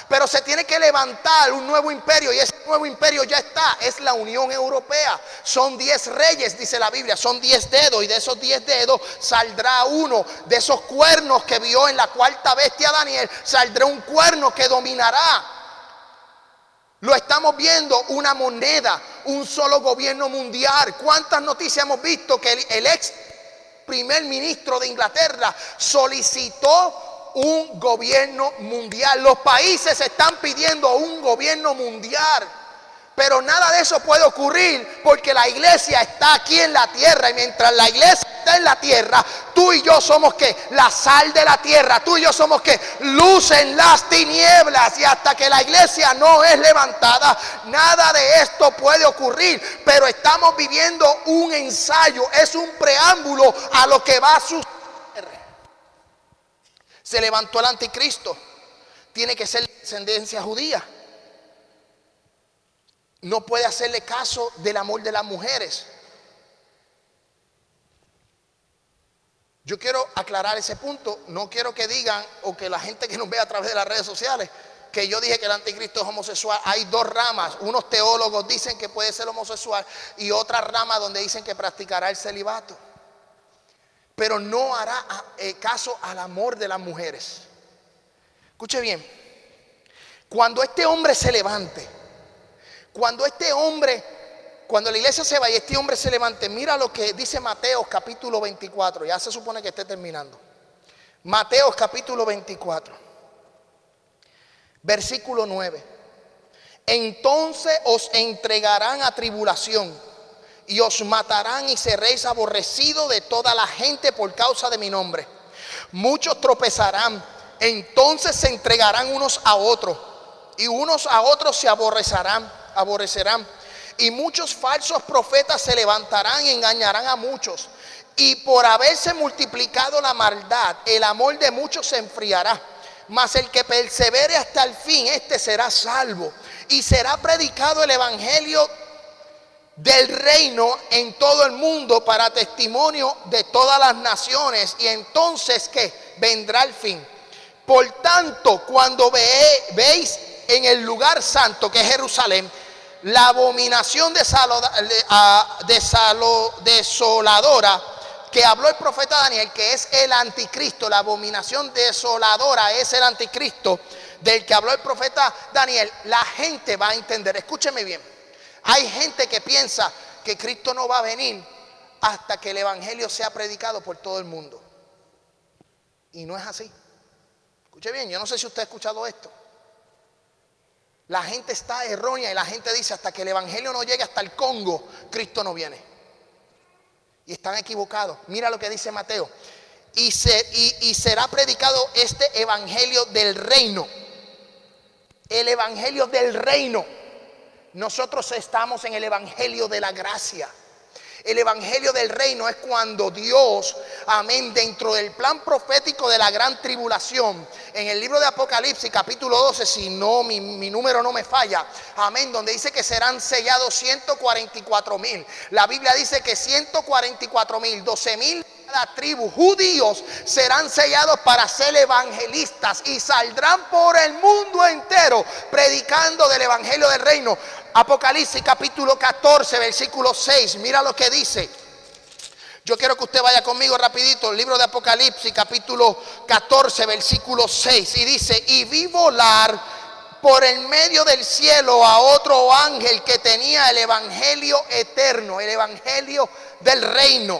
Pero se tiene que levantar un nuevo imperio y ese nuevo imperio ya está, es la Unión Europea. Son diez reyes, dice la Biblia, son diez dedos y de esos diez dedos saldrá uno. De esos cuernos que vio en la cuarta bestia Daniel, saldrá un cuerno que dominará lo estamos viendo, una moneda, un solo gobierno mundial. ¿Cuántas noticias hemos visto que el, ex primer ministro de Inglaterra solicitó un gobierno mundial? Los países están pidiendo un gobierno mundial. Pero nada de eso puede ocurrir porque la iglesia está aquí en la tierra. Y mientras la iglesia está en la tierra, tú y yo somos que la sal de la tierra, tú y yo somos que luz en las tinieblas. Y hasta que la iglesia no es levantada, nada de esto puede ocurrir, pero estamos viviendo un ensayo, es un preámbulo a lo que va a suceder. Se levantó el anticristo, tiene que ser descendencia judía no puede hacerle caso del amor de las mujeres. Yo quiero aclarar ese punto. No quiero que digan o que la gente que nos ve a través de las redes sociales que yo dije que el anticristo es homosexual. Hay dos ramas. Unos teólogos dicen que puede ser homosexual y otra rama donde dicen que practicará el celibato. Pero no hará eh, caso al amor de las mujeres. Escuche bien. Cuando este hombre se levante cuando este hombre, cuando la iglesia se va y este hombre se levante, mira lo que dice Mateo capítulo 24, ya se supone que esté terminando. Mateo capítulo 24, versículo 9. Entonces os entregarán a tribulación y os matarán y seréis aborrecidos de toda la gente por causa de mi nombre. Muchos tropezarán, entonces se entregarán unos a otros y unos a otros se aborrecerán aborrecerán. Y muchos falsos profetas se levantarán y engañarán a muchos. Y por haberse multiplicado la maldad, el amor de muchos se enfriará. Mas el que persevere hasta el fin, este será salvo. Y será predicado el evangelio del reino en todo el mundo para testimonio de todas las naciones. Y entonces que vendrá el fin. Por tanto, cuando veis en el lugar santo que es Jerusalén, la abominación desoladora que habló el profeta Daniel, que es el anticristo, la abominación desoladora es el anticristo del que habló el profeta Daniel, la gente va a entender, escúcheme bien, hay gente que piensa que Cristo no va a venir hasta que el Evangelio sea predicado por todo el mundo. Y no es así. Escuche bien, yo no sé si usted ha escuchado esto. La gente está errónea y la gente dice hasta que el Evangelio no llegue hasta el Congo, Cristo no viene. Y están equivocados. Mira lo que dice Mateo. Y, y será predicado este Evangelio del reino. El Evangelio del reino. Nosotros estamos en el Evangelio de la gracia. El Evangelio del Reino es cuando Dios, amén, dentro del plan profético de la gran tribulación, en el libro de Apocalipsis capítulo 12, si no, mi, número no me falla, amén, donde dice que serán sellados 144 mil. La Biblia dice que 144 mil, 12 mil cada tribu, judíos, serán sellados para ser evangelistas y saldrán por el mundo entero predicando del Evangelio del Reino. Apocalipsis capítulo 14, versículo 6. Mira lo que dice. Yo quiero que usted vaya conmigo rapidito, el libro de Apocalipsis capítulo 14, versículo 6. Y dice, y vi volar por el medio del cielo a otro ángel que tenía el Evangelio eterno, el Evangelio del reino,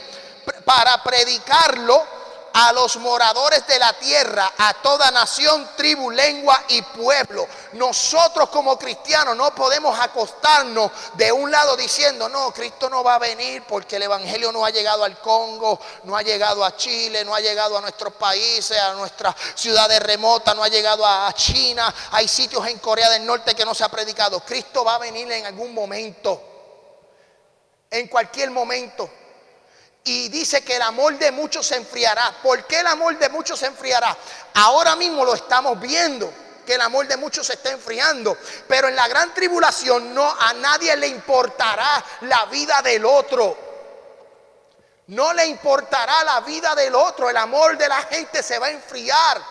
para predicarlo a los moradores de la tierra, a toda nación, tribu, lengua y pueblo. Nosotros como cristianos no podemos acostarnos de un lado diciendo, no, Cristo no va a venir porque el Evangelio no ha llegado al Congo, no ha llegado a Chile, no ha llegado a nuestros países, a nuestras ciudades remotas, no ha llegado a China. Hay sitios en Corea del Norte que no se ha predicado. Cristo va a venir en algún momento, en cualquier momento y dice que el amor de muchos se enfriará. ¿Por qué el amor de muchos se enfriará? Ahora mismo lo estamos viendo que el amor de muchos se está enfriando, pero en la gran tribulación no a nadie le importará la vida del otro. No le importará la vida del otro, el amor de la gente se va a enfriar.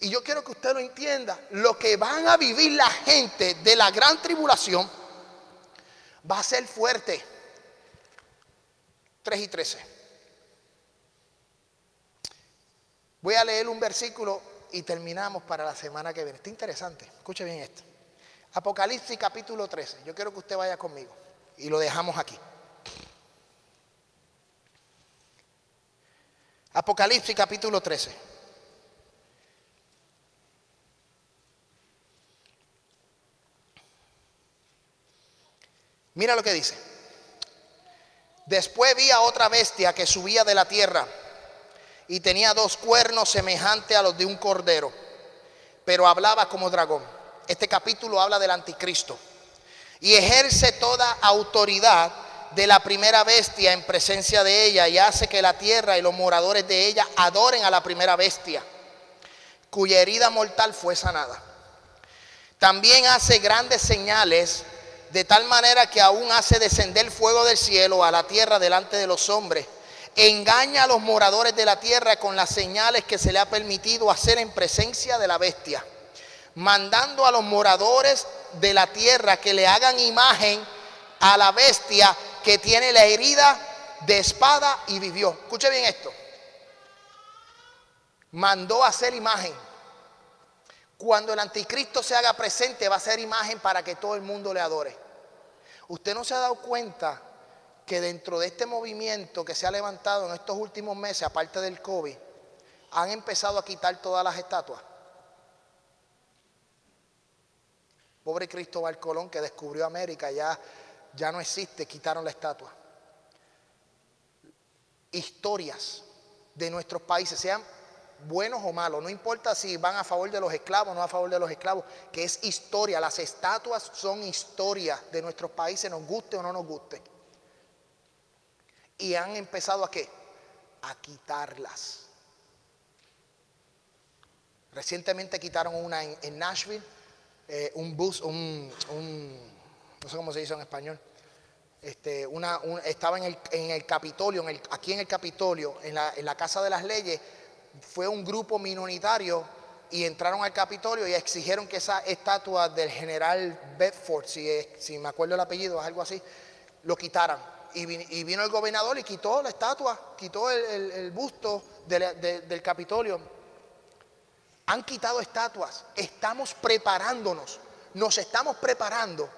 Y yo quiero que usted lo entienda, lo que van a vivir la gente de la gran tribulación va a ser fuerte. 3 y 13. Voy a leer un versículo y terminamos para la semana que viene. Está interesante. Escuche bien esto. Apocalipsis capítulo 13. Yo quiero que usted vaya conmigo y lo dejamos aquí. Apocalipsis capítulo 13. Mira lo que dice. Después vi a otra bestia que subía de la tierra y tenía dos cuernos semejantes a los de un cordero, pero hablaba como dragón. Este capítulo habla del anticristo y ejerce toda autoridad de la primera bestia en presencia de ella y hace que la tierra y los moradores de ella adoren a la primera bestia, cuya herida mortal fue sanada. También hace grandes señales de tal manera que aún hace descender fuego del cielo a la tierra delante de los hombres. Engaña a los moradores de la tierra con las señales que se le ha permitido hacer en presencia de la bestia, mandando a los moradores de la tierra que le hagan imagen a la bestia que tiene la herida de espada y vivió. Escuche bien esto. Mandó a hacer imagen. Cuando el anticristo se haga presente va a ser imagen para que todo el mundo le adore. Usted no se ha dado cuenta que dentro de este movimiento que se ha levantado en estos últimos meses, aparte del COVID, han empezado a quitar todas las estatuas. Pobre Cristóbal Colón que descubrió América, ya, ya no existe, quitaron la estatua. Historias de nuestros países, sean buenos o malos, no importa si van a favor de los esclavos o no a favor de los esclavos, que es historia, las estatuas son historia de nuestros países, nos guste o no nos guste. Y han empezado a qué? A quitarlas. Recientemente quitaron una en, Nashville, eh, un bus, un, no sé cómo se dice en español, este, una, estaba en el, en el Capitolio, aquí en el Capitolio, en la, en la Casa de las Leyes, fue un grupo minoritario y entraron al Capitolio y exigieron que esa estatua del general Bedford, si, si me acuerdo el apellido, es algo así, lo quitaran. Y, vino el gobernador y quitó la estatua, quitó el, busto del Capitolio. Han quitado estatuas. Estamos preparándonos, nos estamos preparando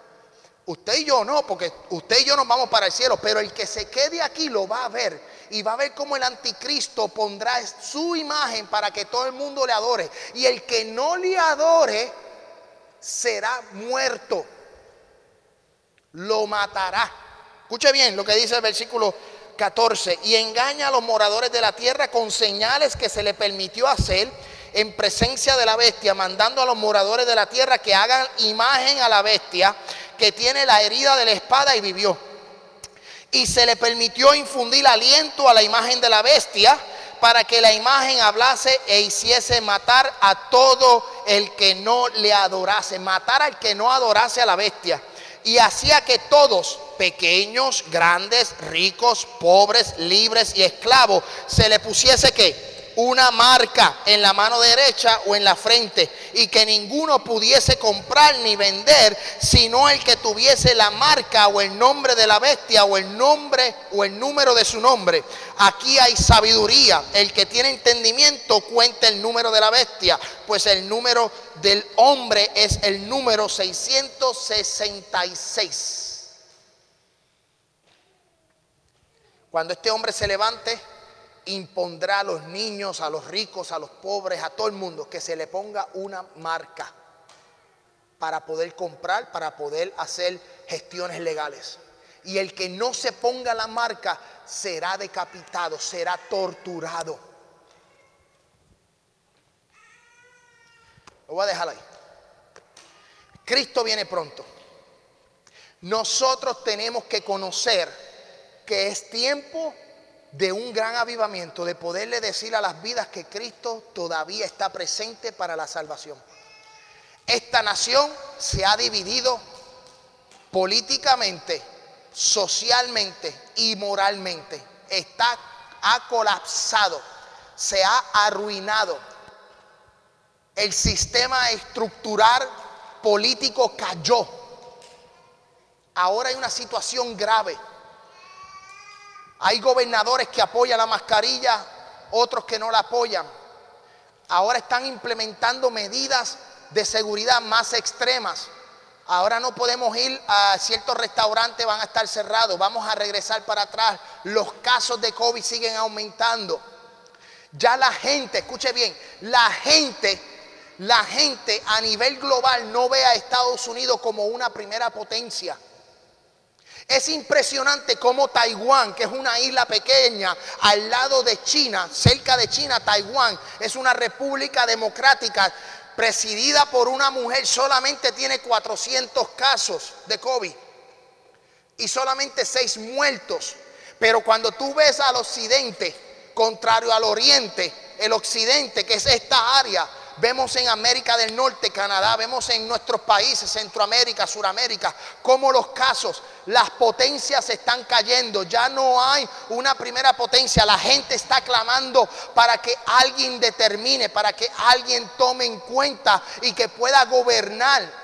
Usted y yo no, porque usted y yo nos vamos para el cielo, pero el que se quede aquí lo va a ver y va a ver cómo el anticristo pondrá su imagen para que todo el mundo le adore. Y el que no le adore será muerto. Lo matará. Escuche bien lo que dice el versículo 14. Y engaña a los moradores de la tierra con señales que se le permitió hacer en presencia de la bestia, mandando a los moradores de la tierra que hagan imagen a la bestia que tiene la herida de la espada y vivió. Y se le permitió infundir aliento a la imagen de la bestia para que la imagen hablase e hiciese matar a todo el que no le adorase, matar al que no adorase a la bestia. Y hacía que todos, pequeños, grandes, ricos, pobres, libres y esclavos, se le pusiese que una marca en la mano derecha o en la frente y que ninguno pudiese comprar ni vender sino el que tuviese la marca o el nombre de la bestia o el nombre o el número de su nombre. Aquí hay sabiduría. El que tiene entendimiento cuenta el número de la bestia, pues el número del hombre es el número 666. Cuando este hombre se levante, impondrá a los niños, a los ricos, a los pobres, a todo el mundo, que se le ponga una marca para poder comprar, para poder hacer gestiones legales. Y el que no se ponga la marca será decapitado, será torturado. Lo voy a dejar ahí. Cristo viene pronto. Nosotros tenemos que conocer que es tiempo de un gran avivamiento, de poderle decir a las vidas que Cristo todavía está presente para la salvación. Esta nación se ha dividido políticamente, socialmente y moralmente. Está, ha colapsado, se ha arruinado. El sistema estructural político cayó. Ahora hay una situación grave hay gobernadores que apoyan la mascarilla, otros que no la apoyan. Ahora están implementando medidas de seguridad más extremas. Ahora no podemos ir a ciertos restaurantes, van a estar cerrados. Vamos a regresar para atrás. Los casos de COVID siguen aumentando. Ya la gente, escuche bien, la gente, la gente a nivel global no ve a Estados Unidos como una primera potencia. Es impresionante cómo Taiwán, que es una isla pequeña al lado de China, cerca de China, Taiwán, es una república democrática presidida por una mujer, solamente tiene 400 casos de COVID y solamente 6 muertos. Pero cuando tú ves al occidente, contrario al oriente, el occidente, que es esta área, Vemos en América del Norte, Canadá, vemos en nuestros países, Centroamérica, Suramérica, cómo los casos, las potencias están cayendo. Ya no hay una primera potencia. La gente está clamando para que alguien determine, para que alguien tome en cuenta y que pueda gobernar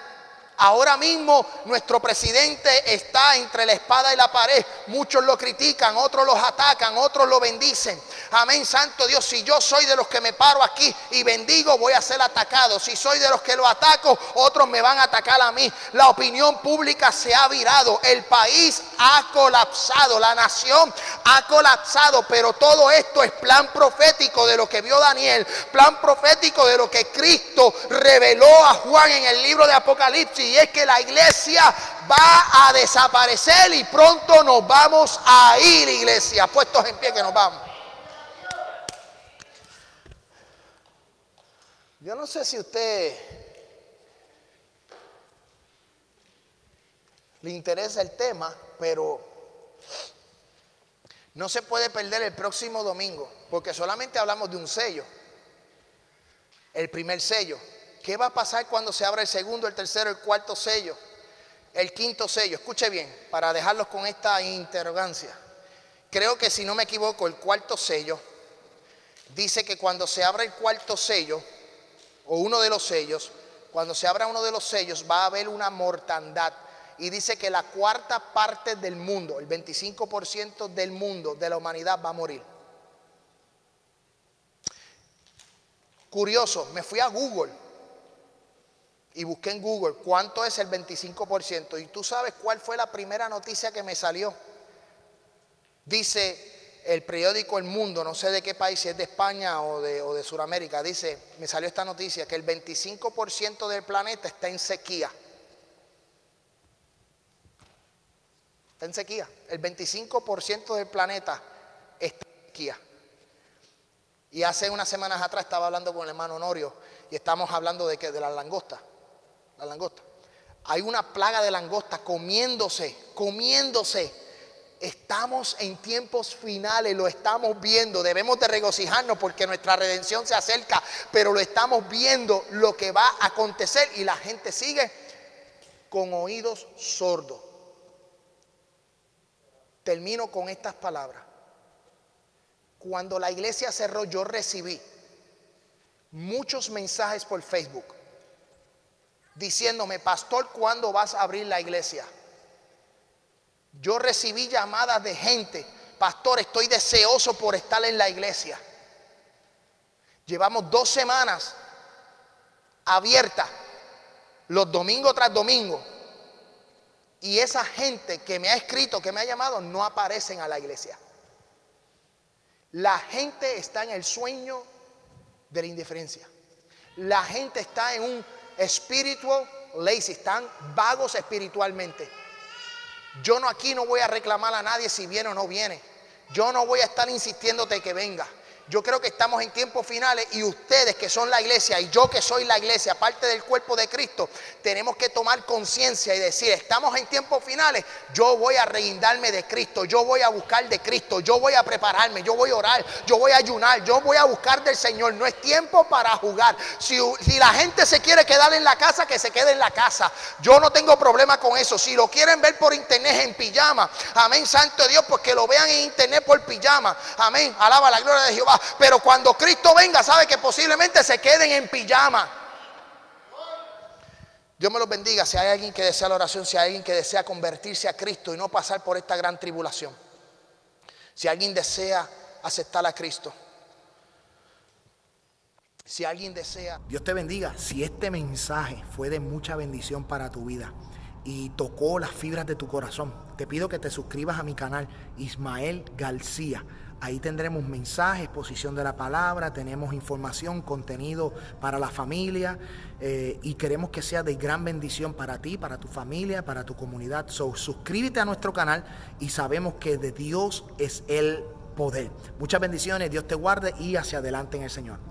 Ahora mismo nuestro presidente está entre la espada y la pared. Muchos lo critican, otros los atacan, otros lo bendicen. Amén, Santo Dios. Si yo soy de los que me paro aquí y bendigo, voy a ser atacado. Si soy de los que lo ataco, otros me van a atacar a mí. La opinión pública se ha virado. El país ha colapsado. La nación ha colapsado. Pero todo esto es plan profético de lo que vio Daniel. Plan profético de lo que Cristo reveló a Juan en el libro de Apocalipsis y es que la iglesia va a desaparecer y pronto nos vamos a ir, iglesia. Puestos en pie que nos vamos. Yo no sé si usted le interesa el tema, pero no se puede perder el próximo domingo, porque solamente hablamos de un sello, el primer sello. ¿Qué va a pasar cuando se abra el segundo, el tercero, el cuarto sello? El quinto sello. Escuche bien, para dejarlos con esta interrogancia. Creo que si no me equivoco, el cuarto sello dice que cuando se abra el cuarto sello, o uno de los sellos, cuando se abra uno de los sellos va a haber una mortandad. Y dice que la cuarta parte del mundo, el 25% del mundo, de la humanidad va a morir. Curioso, me fui a Google y busqué en Google cuánto es el 25%. Y tú sabes cuál fue la primera noticia que me salió. Dice el periódico El Mundo, no sé de qué país, si es de España o de, o Sudamérica, dice, me salió esta noticia, que el 25% del planeta está en sequía. Está en sequía. El 25% del planeta está en sequía. Y hace unas semanas atrás estaba hablando con el hermano Honorio y estamos hablando de que de las langostas. La langosta. Hay una plaga de langosta comiéndose, comiéndose. Estamos en tiempos finales, lo estamos viendo. Debemos de regocijarnos porque nuestra redención se acerca, pero lo estamos viendo lo que va a acontecer y la gente sigue con oídos sordos. Termino con estas palabras. Cuando la iglesia cerró, yo recibí muchos mensajes por Facebook diciéndome, pastor, ¿cuándo vas a abrir la iglesia? Yo recibí llamadas de gente, pastor, estoy deseoso por estar en la iglesia. Llevamos dos semanas abiertas, los domingos tras domingo. Y esa gente que me ha escrito, que me ha llamado, no aparecen a la iglesia. La gente está en el sueño de la indiferencia. La gente está en un espiritual lazy, están vagos espiritualmente. Yo no aquí no voy a reclamar a nadie si viene o no viene. Yo no voy a estar insistiéndote que venga. Yo creo que estamos en tiempos finales y ustedes que son la iglesia y yo que soy la iglesia, parte del cuerpo de Cristo, tenemos que tomar conciencia y decir, estamos en tiempos finales, yo voy a reindarme de Cristo, yo voy a buscar de Cristo, yo voy a prepararme, yo voy a orar, yo voy a ayunar, yo voy a buscar del Señor. No es tiempo para jugar. Si, si la gente se quiere quedar en la casa, que se quede en la casa. Yo no tengo problema con eso. Si lo quieren ver por internet en pijama, amén, santo Dios, pues que lo vean en internet por pijama. Amén, alaba la gloria de Jehová. Pero cuando Cristo venga, sabe que posiblemente se queden en pijama. Dios me los bendiga. Si hay alguien que desea la oración, si hay alguien que desea convertirse a Cristo y no pasar por esta gran tribulación. Si alguien desea aceptar a Cristo. Si alguien desea... Dios te bendiga. Si este mensaje fue de mucha bendición para tu vida y tocó las fibras de tu corazón, te pido que te suscribas a mi canal Ismael García Ahí tendremos mensajes, exposición de la palabra, tenemos información, contenido para la familia eh, y queremos que sea de gran bendición para ti, para tu familia, para tu comunidad. So, suscríbete a nuestro canal y sabemos que de Dios es el poder. Muchas bendiciones, Dios te guarde y hacia adelante en el Señor.